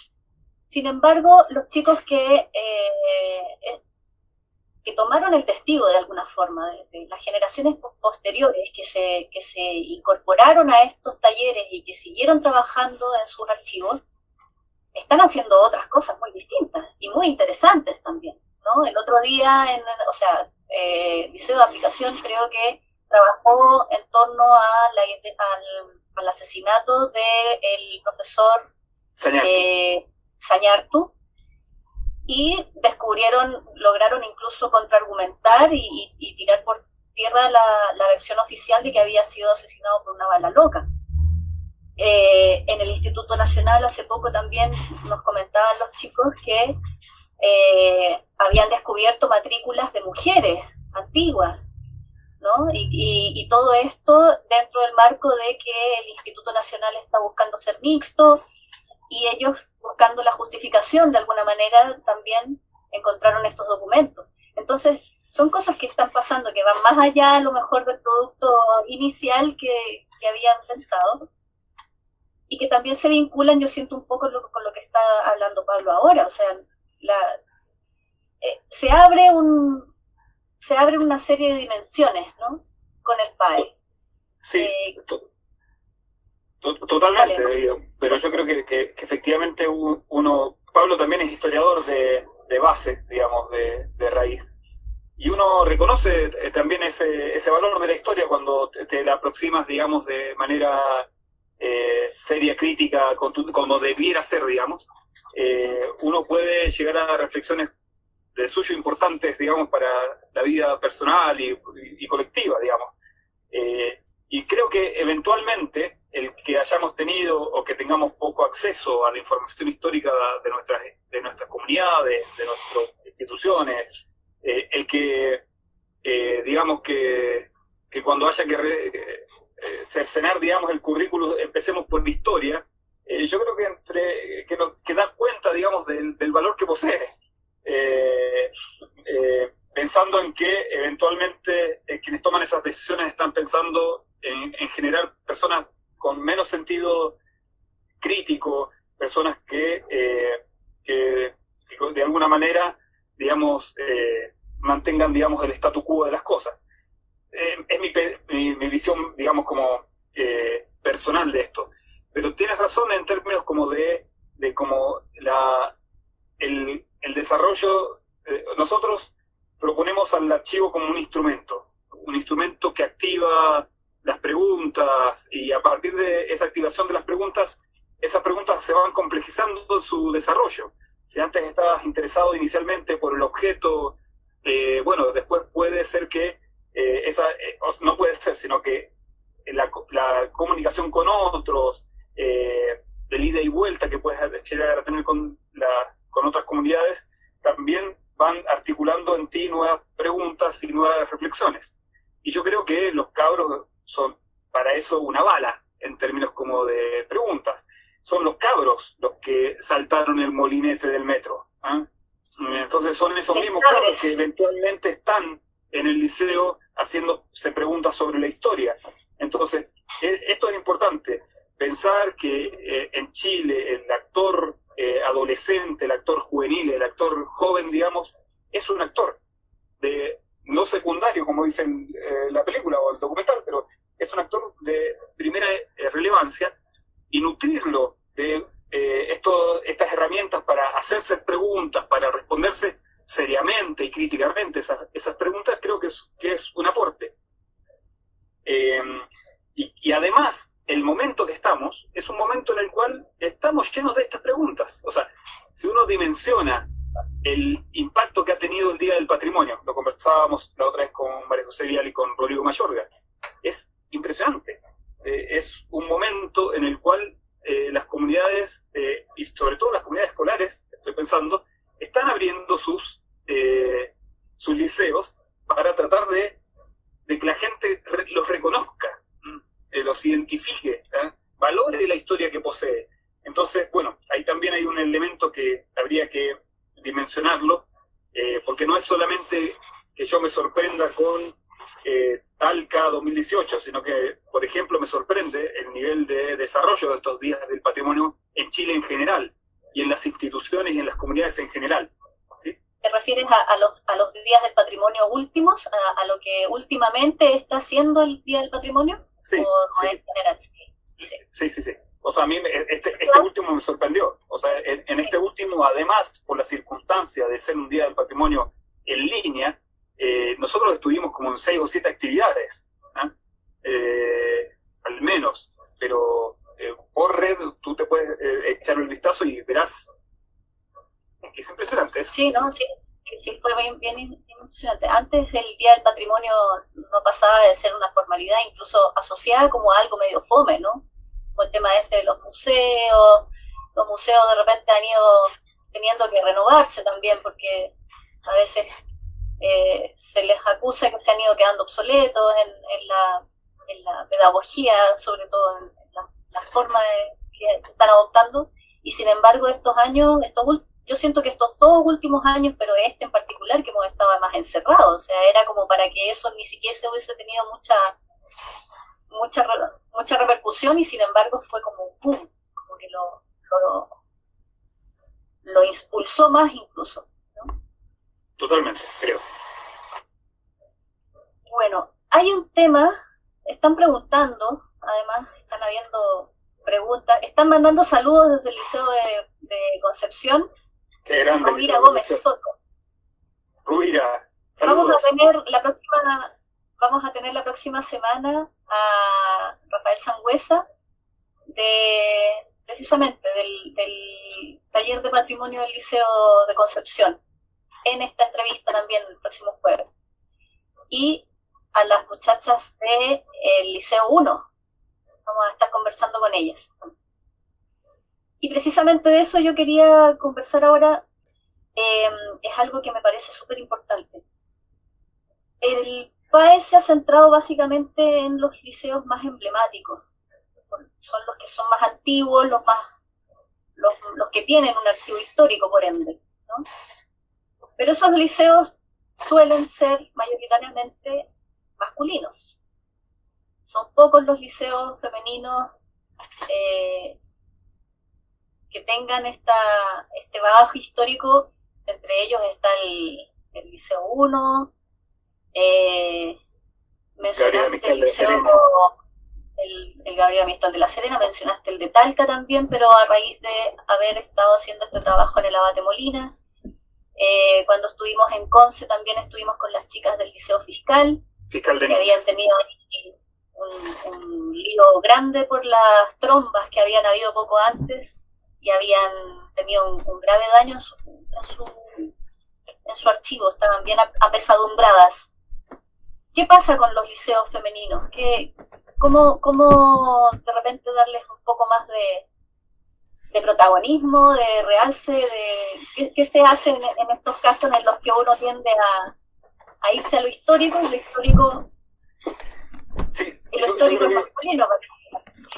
Sin embargo, los chicos que, eh, que tomaron el testigo de alguna forma, de, las generaciones posteriores que se, que se incorporaron a estos talleres y que siguieron trabajando en sus archivos, están haciendo otras cosas muy distintas y muy interesantes también. ¿no? El otro día, en, o sea, eh, Liceo de Aplicación creo que trabajó en torno a la, al al asesinato del profesor Sañartu. Eh, y descubrieron, lograron incluso contraargumentar y, tirar por tierra la, versión oficial de que había sido asesinado por una bala loca. Eh, en el Instituto Nacional hace poco también nos comentaban los chicos que eh, habían descubierto matrículas de mujeres antiguas ¿no? Y, todo esto dentro del marco de que el Instituto Nacional está buscando ser mixto y ellos buscando la justificación de alguna manera también encontraron estos documentos. Entonces, son cosas que están pasando, que van más allá a lo mejor del producto inicial que, habían pensado y que también se vinculan, yo siento un poco con lo que está hablando Pablo ahora, o sea, la, eh, se abre un, se abre una serie de dimensiones, ¿no? Con el PAE. Sí, eh, totalmente, pero yo creo que, efectivamente uno, Pablo también es historiador de, base, digamos, de, raíz. Y uno reconoce eh, también ese, ese valor de la historia cuando te, la aproximas, digamos, de manera eh, seria, crítica, como debiera ser, digamos. uno puede llegar a reflexiones de suyo importantes, digamos, para la vida personal y, colectiva, digamos. Eh, y creo que eventualmente el que hayamos tenido o que tengamos poco acceso a la información histórica de nuestras, de nuestras comunidades, de nuestras instituciones, eh, el que, eh, digamos, que, que, cuando haya que cercenar, digamos, el currículo, empecemos por la historia, yo creo que, entre, que, nos, da cuenta, digamos, del, valor que posee eh, eh, pensando en que eventualmente eh, quienes toman esas decisiones están pensando en, generar personas con menos sentido crítico, personas que, que, de alguna manera, digamos, mantengan, digamos, el statu quo de las cosas. es mi, mi, visión, digamos, como personal de esto. Pero tienes razón en términos como de, de como la, el, el desarrollo, eh, nosotros proponemos al archivo como un instrumento, un instrumento que activa las preguntas y a partir de esa activación de las preguntas esas preguntas se van complejizando en su desarrollo. Si antes estabas interesado inicialmente por el objeto, eh, bueno, después puede ser que eh, esa, eh, no puede ser, sino que la, comunicación con otros, el ida y vuelta que puedes llegar a tener con, la, con otras comunidades, también van articulando en ti nuevas preguntas y nuevas reflexiones. Y yo creo que los cabros son para eso una bala, en términos como de preguntas. Son los cabros los que saltaron el molinete del metro. ¿ah? Entonces son esos mismos cabros que eventualmente están en el liceo haciéndose preguntas sobre la historia. Entonces, e, esto es importante. Pensar que eh, en Chile el actor eh, adolescente, el actor juvenil, el actor joven, digamos, es un actor de no secundario, como dicen eh, la película o el documental, pero es un actor de primera eh, relevancia y nutrirlo de esto, estas herramientas para hacerse preguntas, para responderse seriamente y críticamente esas, esas preguntas, creo que es, que es un aporte. Y, y, además, el momento que estamos es un momento en el cual estamos llenos de estas preguntas. O sea, si uno dimensiona el impacto que ha tenido el Día del Patrimonio, lo conversábamos la otra vez con María José Vial y con Rodrigo Mayorga, es impresionante. Eh, es un momento en el cual eh, las comunidades, eh, y sobre todo las comunidades escolares, estoy pensando, están abriendo sus, sus liceos para tratar de, de que la gente los reconozca eh, los identifique, ¿eh? valore la historia que posee. Entonces, bueno, ahí también hay un elemento que habría que dimensionarlo, eh, porque no es solamente que yo me sorprenda con Talca 2018, sino que, por ejemplo, me sorprende el nivel de desarrollo de estos días del patrimonio en Chile en general y en las instituciones y en las comunidades en general. ¿sí? ¿Te refieres a, los, a los días del patrimonio últimos, a, lo que últimamente está haciendo el Día del Patrimonio? Sí, sí. sí. sí, O sea, a mí este, este último me sorprendió. O sea, en, este último, además, por la circunstancia de ser un Día del Patrimonio en línea, eh, nosotros estuvimos como en seis o siete actividades, ¿ah? eh, al menos. Pero eh, por red tú te puedes echar el vistazo y verás es impresionante. Sí, no, sí, sí, fue bien, bien impresionante. Antes el Día del Patrimonio no pasaba de ser una formalidad, incluso asociada como algo medio fome, ¿no? Con el tema este de los museos, los museos de repente han ido teniendo que renovarse también porque a veces eh, se les acusa que se han ido quedando obsoletos en, la, en la, pedagogía, sobre todo en, la, la, forma que están adoptando, y sin embargo estos años, estos yo siento que estos dos últimos años, pero este en particular, que hemos estado más encerrados, o sea, era como para que eso ni siquiera se hubiese tenido mucha mucha mucha repercusión y sin embargo fue como un boom, como que lo, lo, lo impulsó más incluso. Totalmente, creo. Bueno, hay un tema, están preguntando, además están habiendo preguntas, están mandando saludos desde el Liceo de, de Concepción Qué grande. Rubira Gómez Soto. Rubira, saludos. Vamos a tener la próxima, vamos a tener la próxima semana a Rafael Sangüesa de precisamente del, del taller de patrimonio del Liceo de Concepción en esta entrevista también el próximo jueves. Y a las muchachas del Liceo 1. Vamos a estar conversando con ellas. Y precisamente de eso yo quería conversar ahora. Em, es algo que me parece súper importante. El PAE se ha centrado básicamente en los liceos más emblemáticos. Son los que son más antiguos, los más los, que tienen un archivo histórico, por ende. Pero esos liceos suelen ser mayoritariamente masculinos. Son pocos los liceos femeninos eh, que tengan esta, este bajo histórico, entre ellos está el, Liceo 1, eh, mencionaste el Liceo, el, el, Gabriel Amistad de la Serena, mencionaste el de Talca también, pero a raíz de haber estado haciendo este trabajo en el Abate Molina, eh, cuando estuvimos en Conce también estuvimos con las chicas del Liceo Fiscal, Fiscal de que habían tenido un, lío grande por las trombas que habían habido poco antes y habían tenido un, grave daño en su, en su, archivo, estaban bien apesadumbradas. ¿Qué pasa con los liceos femeninos? ¿Qué, cómo, ¿Cómo de repente darles un poco más de, de protagonismo, de realce, de qué, se hace en, estos casos en los que uno tiende a, a irse a lo histórico y lo histórico Sí,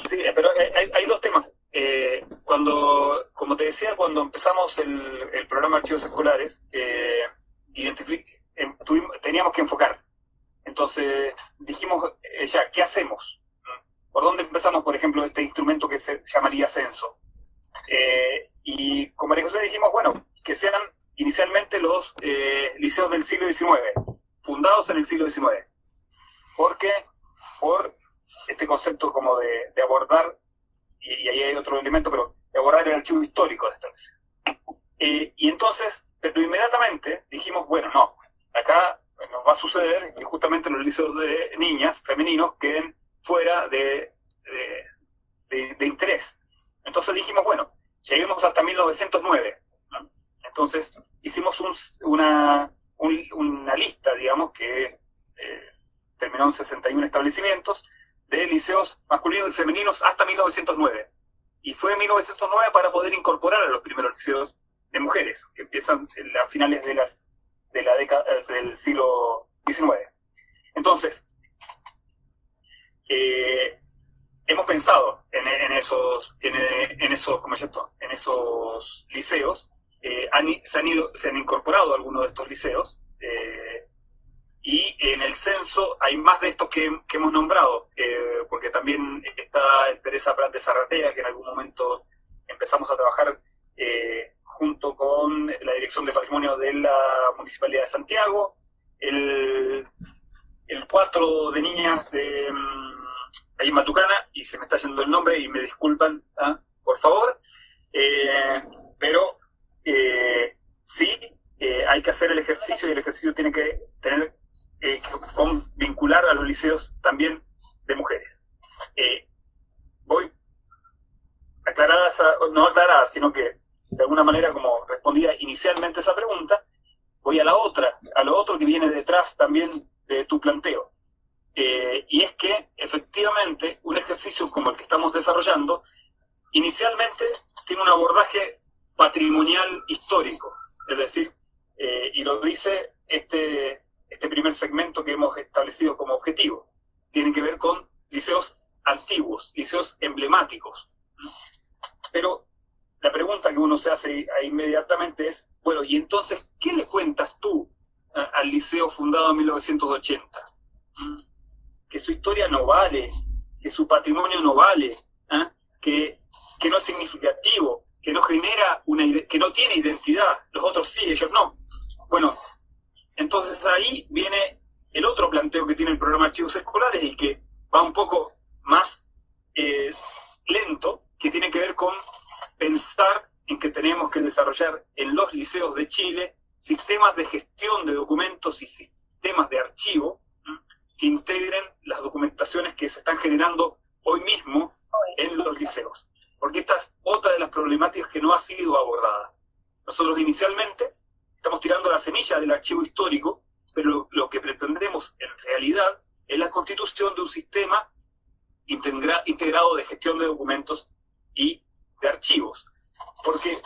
Sí, pero hay, dos temas. Eh, cuando, como te decía, cuando empezamos el, el programa Archivos Escolares, eh, em, teníamos que enfocar. Entonces dijimos, eh, ya, ¿qué hacemos? ¿Por dónde empezamos, por ejemplo, este instrumento que se llamaría censo? Eh, y como María José dijimos, bueno, que sean inicialmente los liceos del siglo XIX, fundados en el siglo XIX. Porque por este concepto como de, abordar, y, ahí hay otro elemento, pero de abordar el archivo histórico de esta eh, y entonces, pero inmediatamente dijimos, bueno, no, acá nos va a suceder que justamente los liceos de niñas femeninos queden fuera de, de, interés. Entonces dijimos, bueno, lleguemos hasta 1909. Entonces hicimos una, una lista, digamos, que eh, terminó en 61 establecimientos, de liceos masculinos y femeninos hasta 1909. Y fue en 1909 para poder incorporar a los primeros liceos de mujeres, que empiezan a finales de, las, de la década del siglo XIX. Entonces, eh, hemos pensado en, esos, en, esos, ¿cómo en esos liceos, eh, se, han ido, se han incorporado algunos de estos liceos, eh, y en el censo hay más de estos que, hemos nombrado, eh, porque también está Teresa Prat de Zarratea, que en algún momento empezamos a trabajar eh, junto con la Dirección de Patrimonio de la Municipalidad de Santiago, el, el cuatro de niñas de Matucana, y se me está yendo el nombre y me disculpan, ¿ah? por favor, eh, pero sí, hay que hacer el ejercicio y el ejercicio tiene que tener eh, con vincular a los liceos también de mujeres. Eh, voy aclaradas, no aclaradas, sino que de alguna manera como respondía inicialmente esa pregunta, voy a la otra, a lo otro que viene detrás también de tu planteo. Eh, y es que efectivamente un ejercicio como el que estamos desarrollando, inicialmente tiene un abordaje patrimonial histórico, es decir, y lo dice este, este primer segmento que hemos establecido como objetivo. Tiene que ver con liceos antiguos, liceos emblemáticos. Pero la pregunta que uno se hace inmediatamente es, bueno, ¿y entonces qué le cuentas tú al liceo fundado en 1980? Que su historia no vale, que su patrimonio no vale, ¿ah? que, que no es significativo, que no genera una que no tiene identidad, los otros sí, ellos no. Bueno, entonces ahí viene el otro planteo que tiene el programa Archivos Escolares y que va un poco más eh, lento, que tiene que ver con pensar en que tenemos que desarrollar en los liceos de Chile sistemas de gestión de documentos y sistemas de archivo que integren las documentaciones que se están generando hoy mismo en los liceos. Porque esta es otra de las problemáticas que no ha sido abordada. Nosotros inicialmente estamos tirando la semilla del archivo histórico, pero lo, que pretendemos en realidad es la constitución de un sistema integrado de gestión de documentos y de archivos. Porque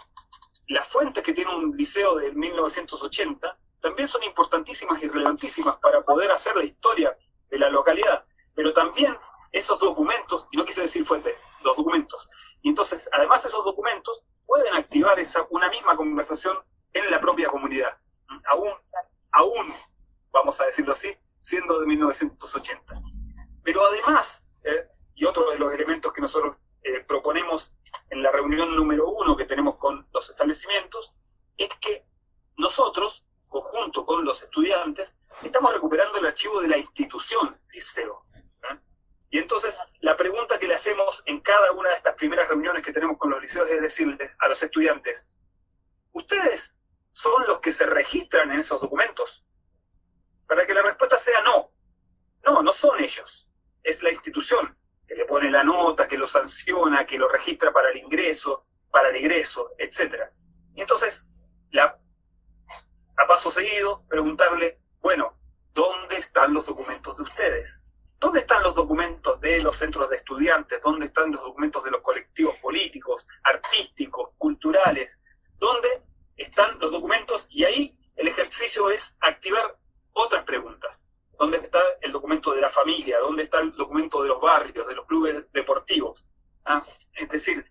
las fuentes que tiene un liceo de 1980 también son importantísimas y relevantísimas para poder hacer la historia de la localidad, pero también esos documentos, y no quise decir fuentes, los documentos, y entonces además esos documentos pueden activar esa, una misma conversación en la propia comunidad, aún, aún, vamos a decirlo así, siendo de 1980. Pero además, eh, y otro de los elementos que nosotros eh, proponemos en la reunión número uno que tenemos con los establecimientos, es que nosotros, conjunto con los estudiantes, estamos recuperando el archivo de la institución liceo. ¿eh? Y entonces, la pregunta que le hacemos en cada una de estas primeras reuniones que tenemos con los liceos es decirles a los estudiantes, ¿ustedes son los que se registran en esos documentos? Para que la respuesta sea no. No, no son ellos. es la institución que le pone la nota, que lo sanciona, que lo registra para el ingreso, para el egreso, etc. Y entonces, la, a paso seguido, preguntarle, bueno, ¿dónde están los documentos de ustedes? ¿Dónde están los documentos de los centros de estudiantes? ¿Dónde están los documentos de los colectivos políticos, artísticos, culturales? ¿Dónde están los documentos? Y ahí el ejercicio es activar otras preguntas. ¿Dónde está el documento de la familia? ¿Dónde está el documento de los barrios, de los clubes deportivos? ¿Ah? Es decir,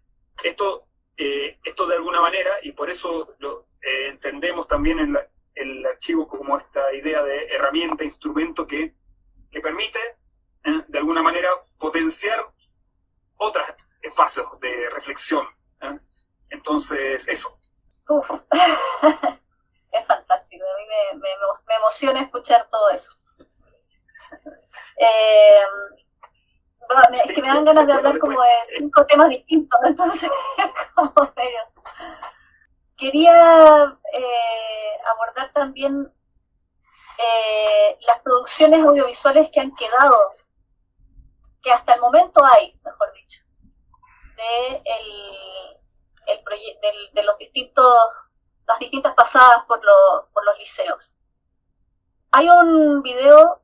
esto, eh, esto de alguna manera, y por eso lo eh, entendemos también en el archivo como esta idea de herramienta, instrumento que, que permite, ¿eh? de alguna manera, potenciar otros espacios de reflexión. Entonces, eso. es fantástico, a mí me, me emociona escuchar todo eso. Eh, es que me dan ganas de hablar como de cinco temas distintos, entonces como medio. Quería eh, abordar también eh, las producciones audiovisuales que han quedado, que hasta el momento hay, mejor dicho, de, los distintos, las distintas pasadas por, por los liceos. Hay un video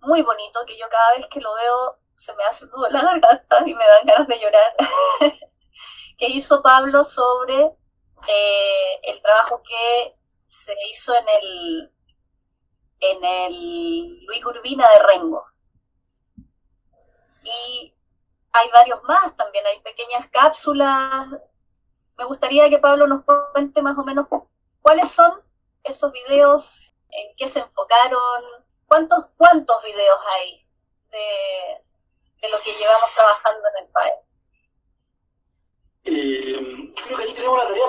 muy bonito que yo cada vez que lo veo se me hace un nudo la garganta y me dan ganas de llorar, que hizo Pablo sobre eh, el trabajo que se hizo en el en el Luis Urbina de Rengo. Y hay varios más también, hay pequeñas cápsulas. Me gustaría que Pablo nos cuente más o menos cuáles son esos videos, en qué se enfocaron, ¿Cuántos, cuántos videos hay de, lo que llevamos trabajando en el PAE? Eh, creo que ahí tenemos una tarea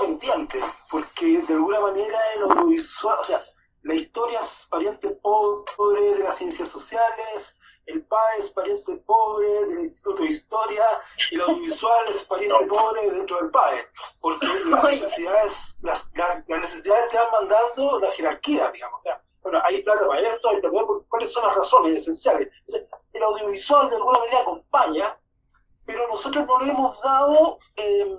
porque de alguna manera el audiovisual, o sea, la historia es pariente pobre de las ciencias sociales, el PAE es pariente pobre del Instituto de Historia y el audiovisual es pariente pobre dentro del PAE, porque las necesidades, las, las necesidades te van mandando la jerarquía, digamos. O sea, bueno, hay plata para esto, hay plata para ¿cuáles son las razones esenciales? el audiovisual de alguna manera acompaña, pero nosotros no le hemos dado, eh,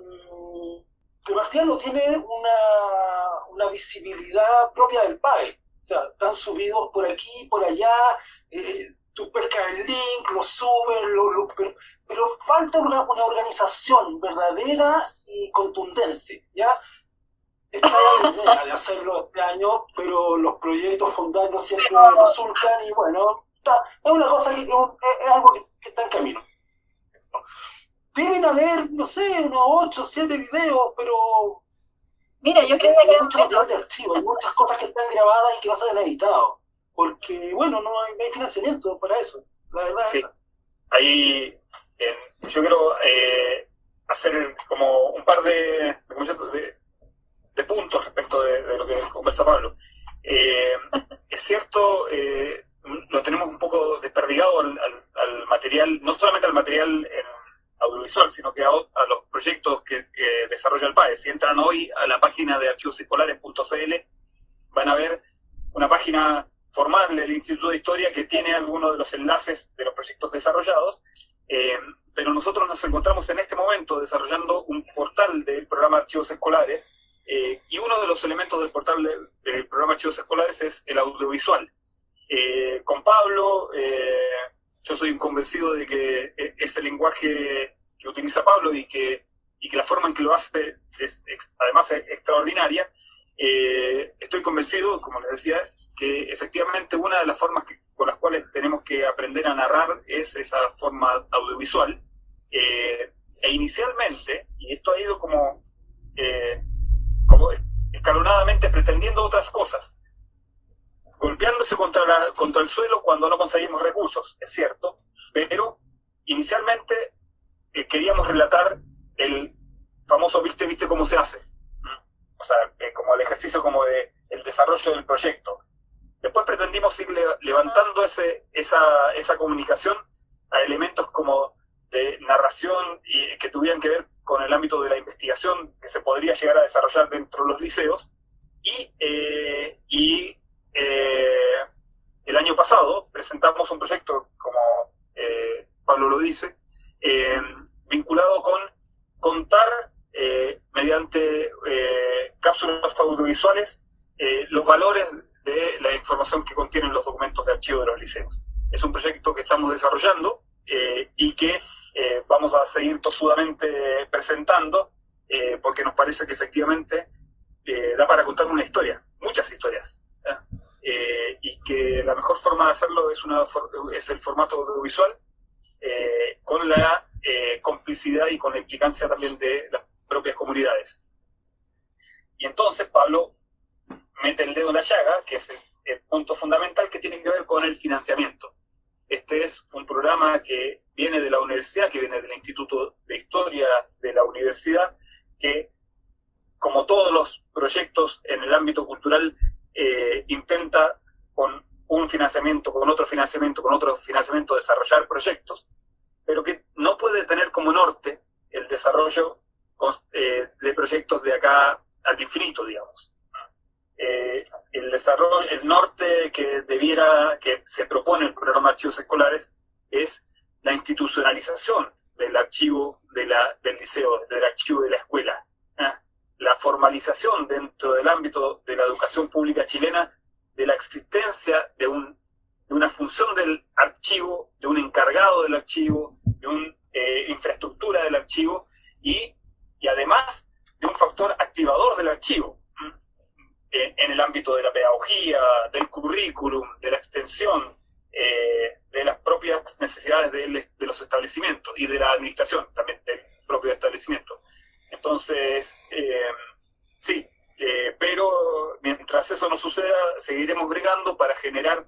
Sebastián no tiene una, una visibilidad propia del PAE. O sea, están subidos por aquí, por allá, eh, tú percas el link, lo subes, lo, pero, falta una, una organización verdadera y contundente, ¿ya? está la idea de hacerlo este año, pero los proyectos fondados no siempre resultan y bueno, es una cosa que es, algo que, está en camino. Deben haber, no sé, unos 8 o 7 videos, pero... Mira, yo creo que hay mucho material de archivo, hay muchas cosas que están grabadas y que no se han editado, porque bueno, no hay, financiamiento para eso, la verdad. Sí, ahí yo quiero eh, hacer como un par de, de de puntos respecto de, lo que conversa Pablo. Eh, es cierto, eh, lo tenemos un poco desperdigado al, material, no solamente al material audiovisual, sino que a, los proyectos que, desarrolla el PAE. Si entran hoy a la página de archivosescolares.cl, van a ver una página formal del Instituto de Historia que tiene algunos de los enlaces de los proyectos desarrollados, eh, pero nosotros nos encontramos en este momento desarrollando un portal del programa Archivos Escolares, eh, y uno de los elementos del portal del, programa Archivos Escolares es el audiovisual. Eh, con Pablo, eh, yo soy convencido de que ese lenguaje que utiliza Pablo y que, y que la forma en que lo hace es, además extraordinaria. estoy convencido, como les decía, que efectivamente una de las formas con las cuales tenemos que aprender a narrar es esa forma audiovisual. e inicialmente, y esto ha ido como como escalonadamente pretendiendo otras cosas, golpeándose contra, la, contra el suelo cuando no conseguimos recursos, es cierto, pero inicialmente eh, queríamos relatar el famoso viste, viste cómo se hace, o sea, eh, como el ejercicio como de el desarrollo del proyecto. Después pretendimos ir levantando ese, esa, esa comunicación a elementos como de narración y que tuvieran que ver con el ámbito de la investigación que se podría llegar a desarrollar dentro de los liceos. Y, eh, y eh, el año pasado presentamos un proyecto como eh, Pablo lo dice, vinculado con contar mediante cápsulas audiovisuales los valores de la información que contienen los documentos de archivo de los liceos. Es un proyecto que estamos desarrollando y que vamos a seguir tosudamente presentando porque nos parece que efectivamente da para contar una historia, muchas historias. Eh, y que la mejor forma de hacerlo es, una, es el formato audiovisual, eh, con la eh, complicidad y con la implicancia también de las propias comunidades. Y entonces Pablo mete el dedo en la llaga, que es el, el punto fundamental que tiene que ver con el financiamiento. Este es un programa que viene de la universidad, que viene del Instituto de Historia de la universidad, que como todos los proyectos en el ámbito cultural, eh, intenta con un financiamiento, con otro financiamiento, con otro financiamiento desarrollar proyectos, pero que no puede tener como norte el desarrollo eh, de proyectos de acá al infinito, digamos. Eh, el desarrollo, el norte que debiera, que se propone el programa de archivos escolares es la institucionalización del archivo de la, del liceo, del archivo de la escuela la formalización dentro del ámbito de la educación pública chilena de la existencia de, un, de una función del archivo, de un encargado del archivo, de una eh, infraestructura del archivo y, y, además de un factor activador del archivo en el ámbito de la pedagogía, del currículum, de la extensión, eh, de las propias necesidades de, de los establecimientos y de la administración también del propio establecimiento. Entonces, eh, sí, eh, pero mientras eso no suceda, seguiremos bregando para generar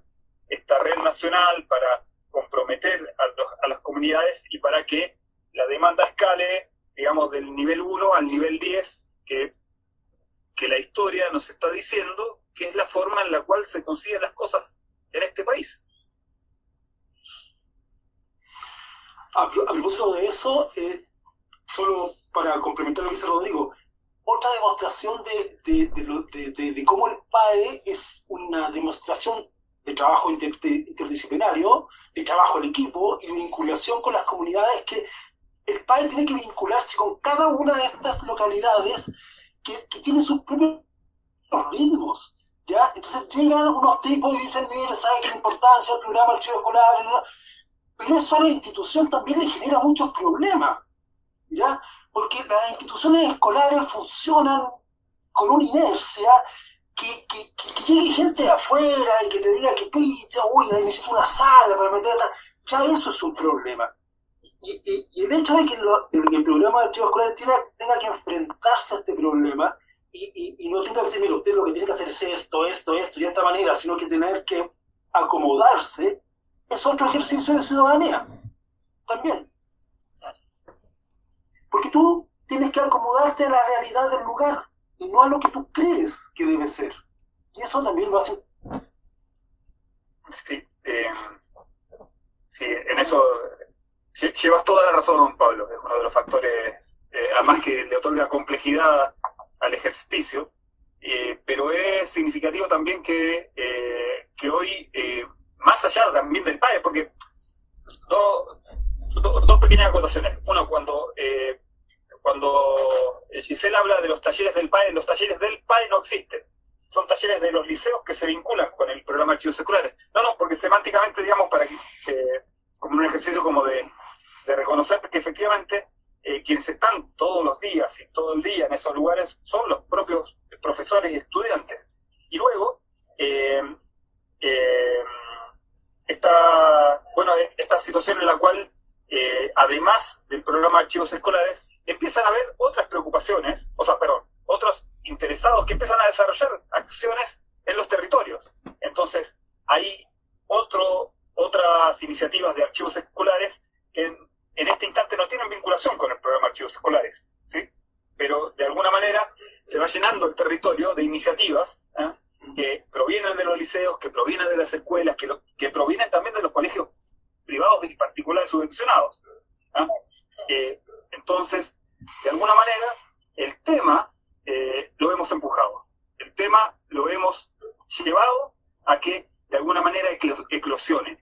esta red nacional, para comprometer a, las comunidades y para que la demanda escale, digamos, del nivel 1 al nivel 10, que, que la historia nos está diciendo que es la forma en la cual se consiguen las cosas en este país. A, propósito de eso, eh, solo para complementar lo que dice Rodrigo, otra demostración de, cómo el PAE es una demostración de trabajo interdisciplinario, de trabajo en equipo y de vinculación con las comunidades que el PAE tiene que vincularse con cada una de estas localidades que, tienen sus propios ritmos. ¿ya? Entonces llegan unos tipos y dicen, mire, ¿sabe qué importancia el programa archivo escolar? Pero eso a la institución también le genera muchos problemas. ¿ya? Porque las instituciones escolares funcionan con una inercia que, llegue gente de afuera y que te diga que, uy, necesito una sala para meterla, ya eso es un problema. Y, el hecho de que, el programa de archivos escolares tenga, que enfrentarse a este problema y, y, no tenga que decir, mira, usted lo que tiene que hacer es esto, esto, esto y de esta manera, sino que tener que acomodarse, es otro ejercicio de ciudadanía. También. Porque tú tienes que acomodarte a la realidad del lugar y no a lo que tú crees que debe ser. Y eso también lo hace. Sí, eh, sí en eso llevas toda la razón, don Pablo. Es uno de los factores, eh, además que le otorga complejidad al ejercicio. Eh, pero es significativo también que, que hoy, más allá también del PAE, porque dos pequeñas acotaciones. Uno, cuando, eh, cuando Giselle habla de los talleres del PAE, los talleres del PAE no existen. Son talleres de los liceos que se vinculan con el programa de archivos seculares. No, no, porque semánticamente, digamos, para que, como un ejercicio como de, reconocer que efectivamente eh, quienes están todos los días y todo el día en esos lugares son los propios profesores y estudiantes. Y luego, eh, esta, bueno, esta situación en la cual eh, además del programa archivos escolares, empiezan a haber otras preocupaciones, o sea, perdón, otros interesados que empiezan a desarrollar acciones en los territorios. Entonces, hay otras iniciativas de archivos escolares que en, este instante no tienen vinculación con el programa archivos escolares, ¿sí? Pero de alguna manera se va llenando el territorio de iniciativas ¿eh? que provienen de los liceos, que provienen de las escuelas, que provienen también de los colegios privados y particulares subvencionados. ¿ah? Eh, entonces, de alguna manera, el tema eh, lo hemos empujado, el tema lo hemos llevado a que de alguna manera eclosione.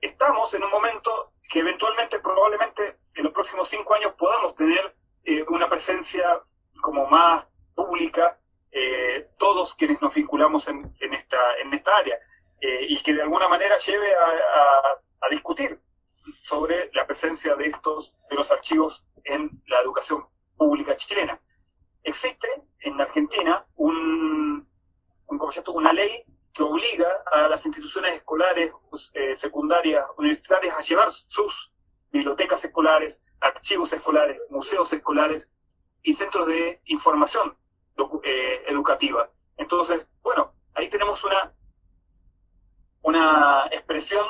estamos en un momento que eventualmente, probablemente en los próximos cinco años podamos tener eh, una presencia como más pública, todos quienes nos vinculamos en, esta, en esta área, y que de alguna manera lleve a, discutir sobre la presencia de estos, de los archivos en la educación pública chilena. Existe en Argentina un, un concepto, una ley que obliga a las instituciones escolares, pues, secundarias, universitarias a llevar sus bibliotecas escolares, archivos escolares, museos escolares y centros de información eh, educativa. Entonces, bueno, ahí tenemos una, una expresión,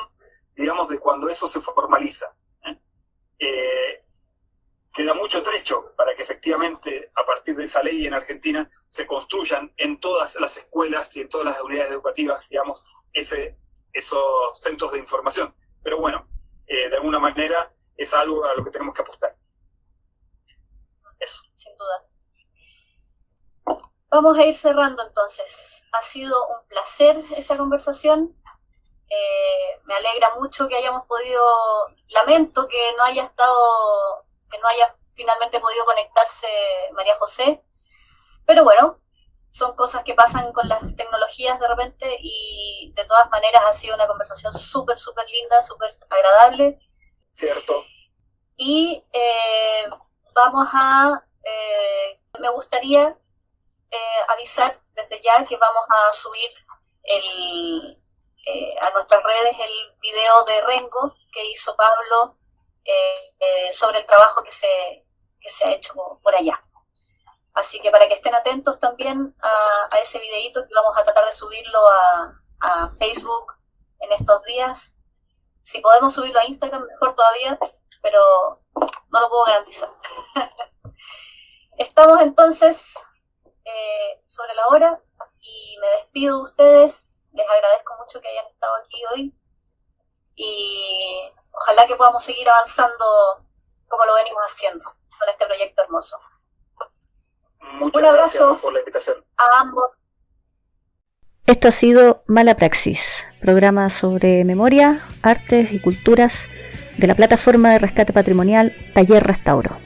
digamos, de cuando eso se formaliza. ¿eh? Eh, queda mucho trecho para que efectivamente, a partir de esa ley en Argentina, se construyan en todas las escuelas y en todas las unidades educativas, digamos, ese, esos centros de información. Pero bueno, de alguna manera es algo a lo que tenemos que apostar. Eso. Sin duda. Vamos a ir cerrando entonces. Ha sido un placer esta conversación. Eh, me alegra mucho que hayamos podido, lamento que no haya estado, que no haya finalmente podido conectarse María José, pero bueno, son cosas que pasan con las tecnologías de repente y de todas maneras ha sido una conversación súper, súper linda, súper agradable. Cierto. Y eh, vamos a, eh, me gustaría eh, avisar desde ya que vamos a subir el, a nuestras redes el video de Rengo que hizo Pablo sobre el trabajo que se, que se ha hecho por allá. Así que para que estén atentos también a, ese videito que vamos a tratar de subirlo a, a Facebook en estos días si podemos subirlo a Instagram, mejor todavía, pero no lo puedo garantizar. Estamos entonces eh, sobre la hora y me despido de ustedes. Les agradezco mucho que hayan estado aquí hoy y ojalá que podamos seguir avanzando como lo venimos haciendo con este proyecto hermoso. Muchas Un abrazo por la invitación. a ambos. Esto ha sido Mala Praxis, programa sobre memoria, artes y culturas de la plataforma de rescate patrimonial Taller Restauro.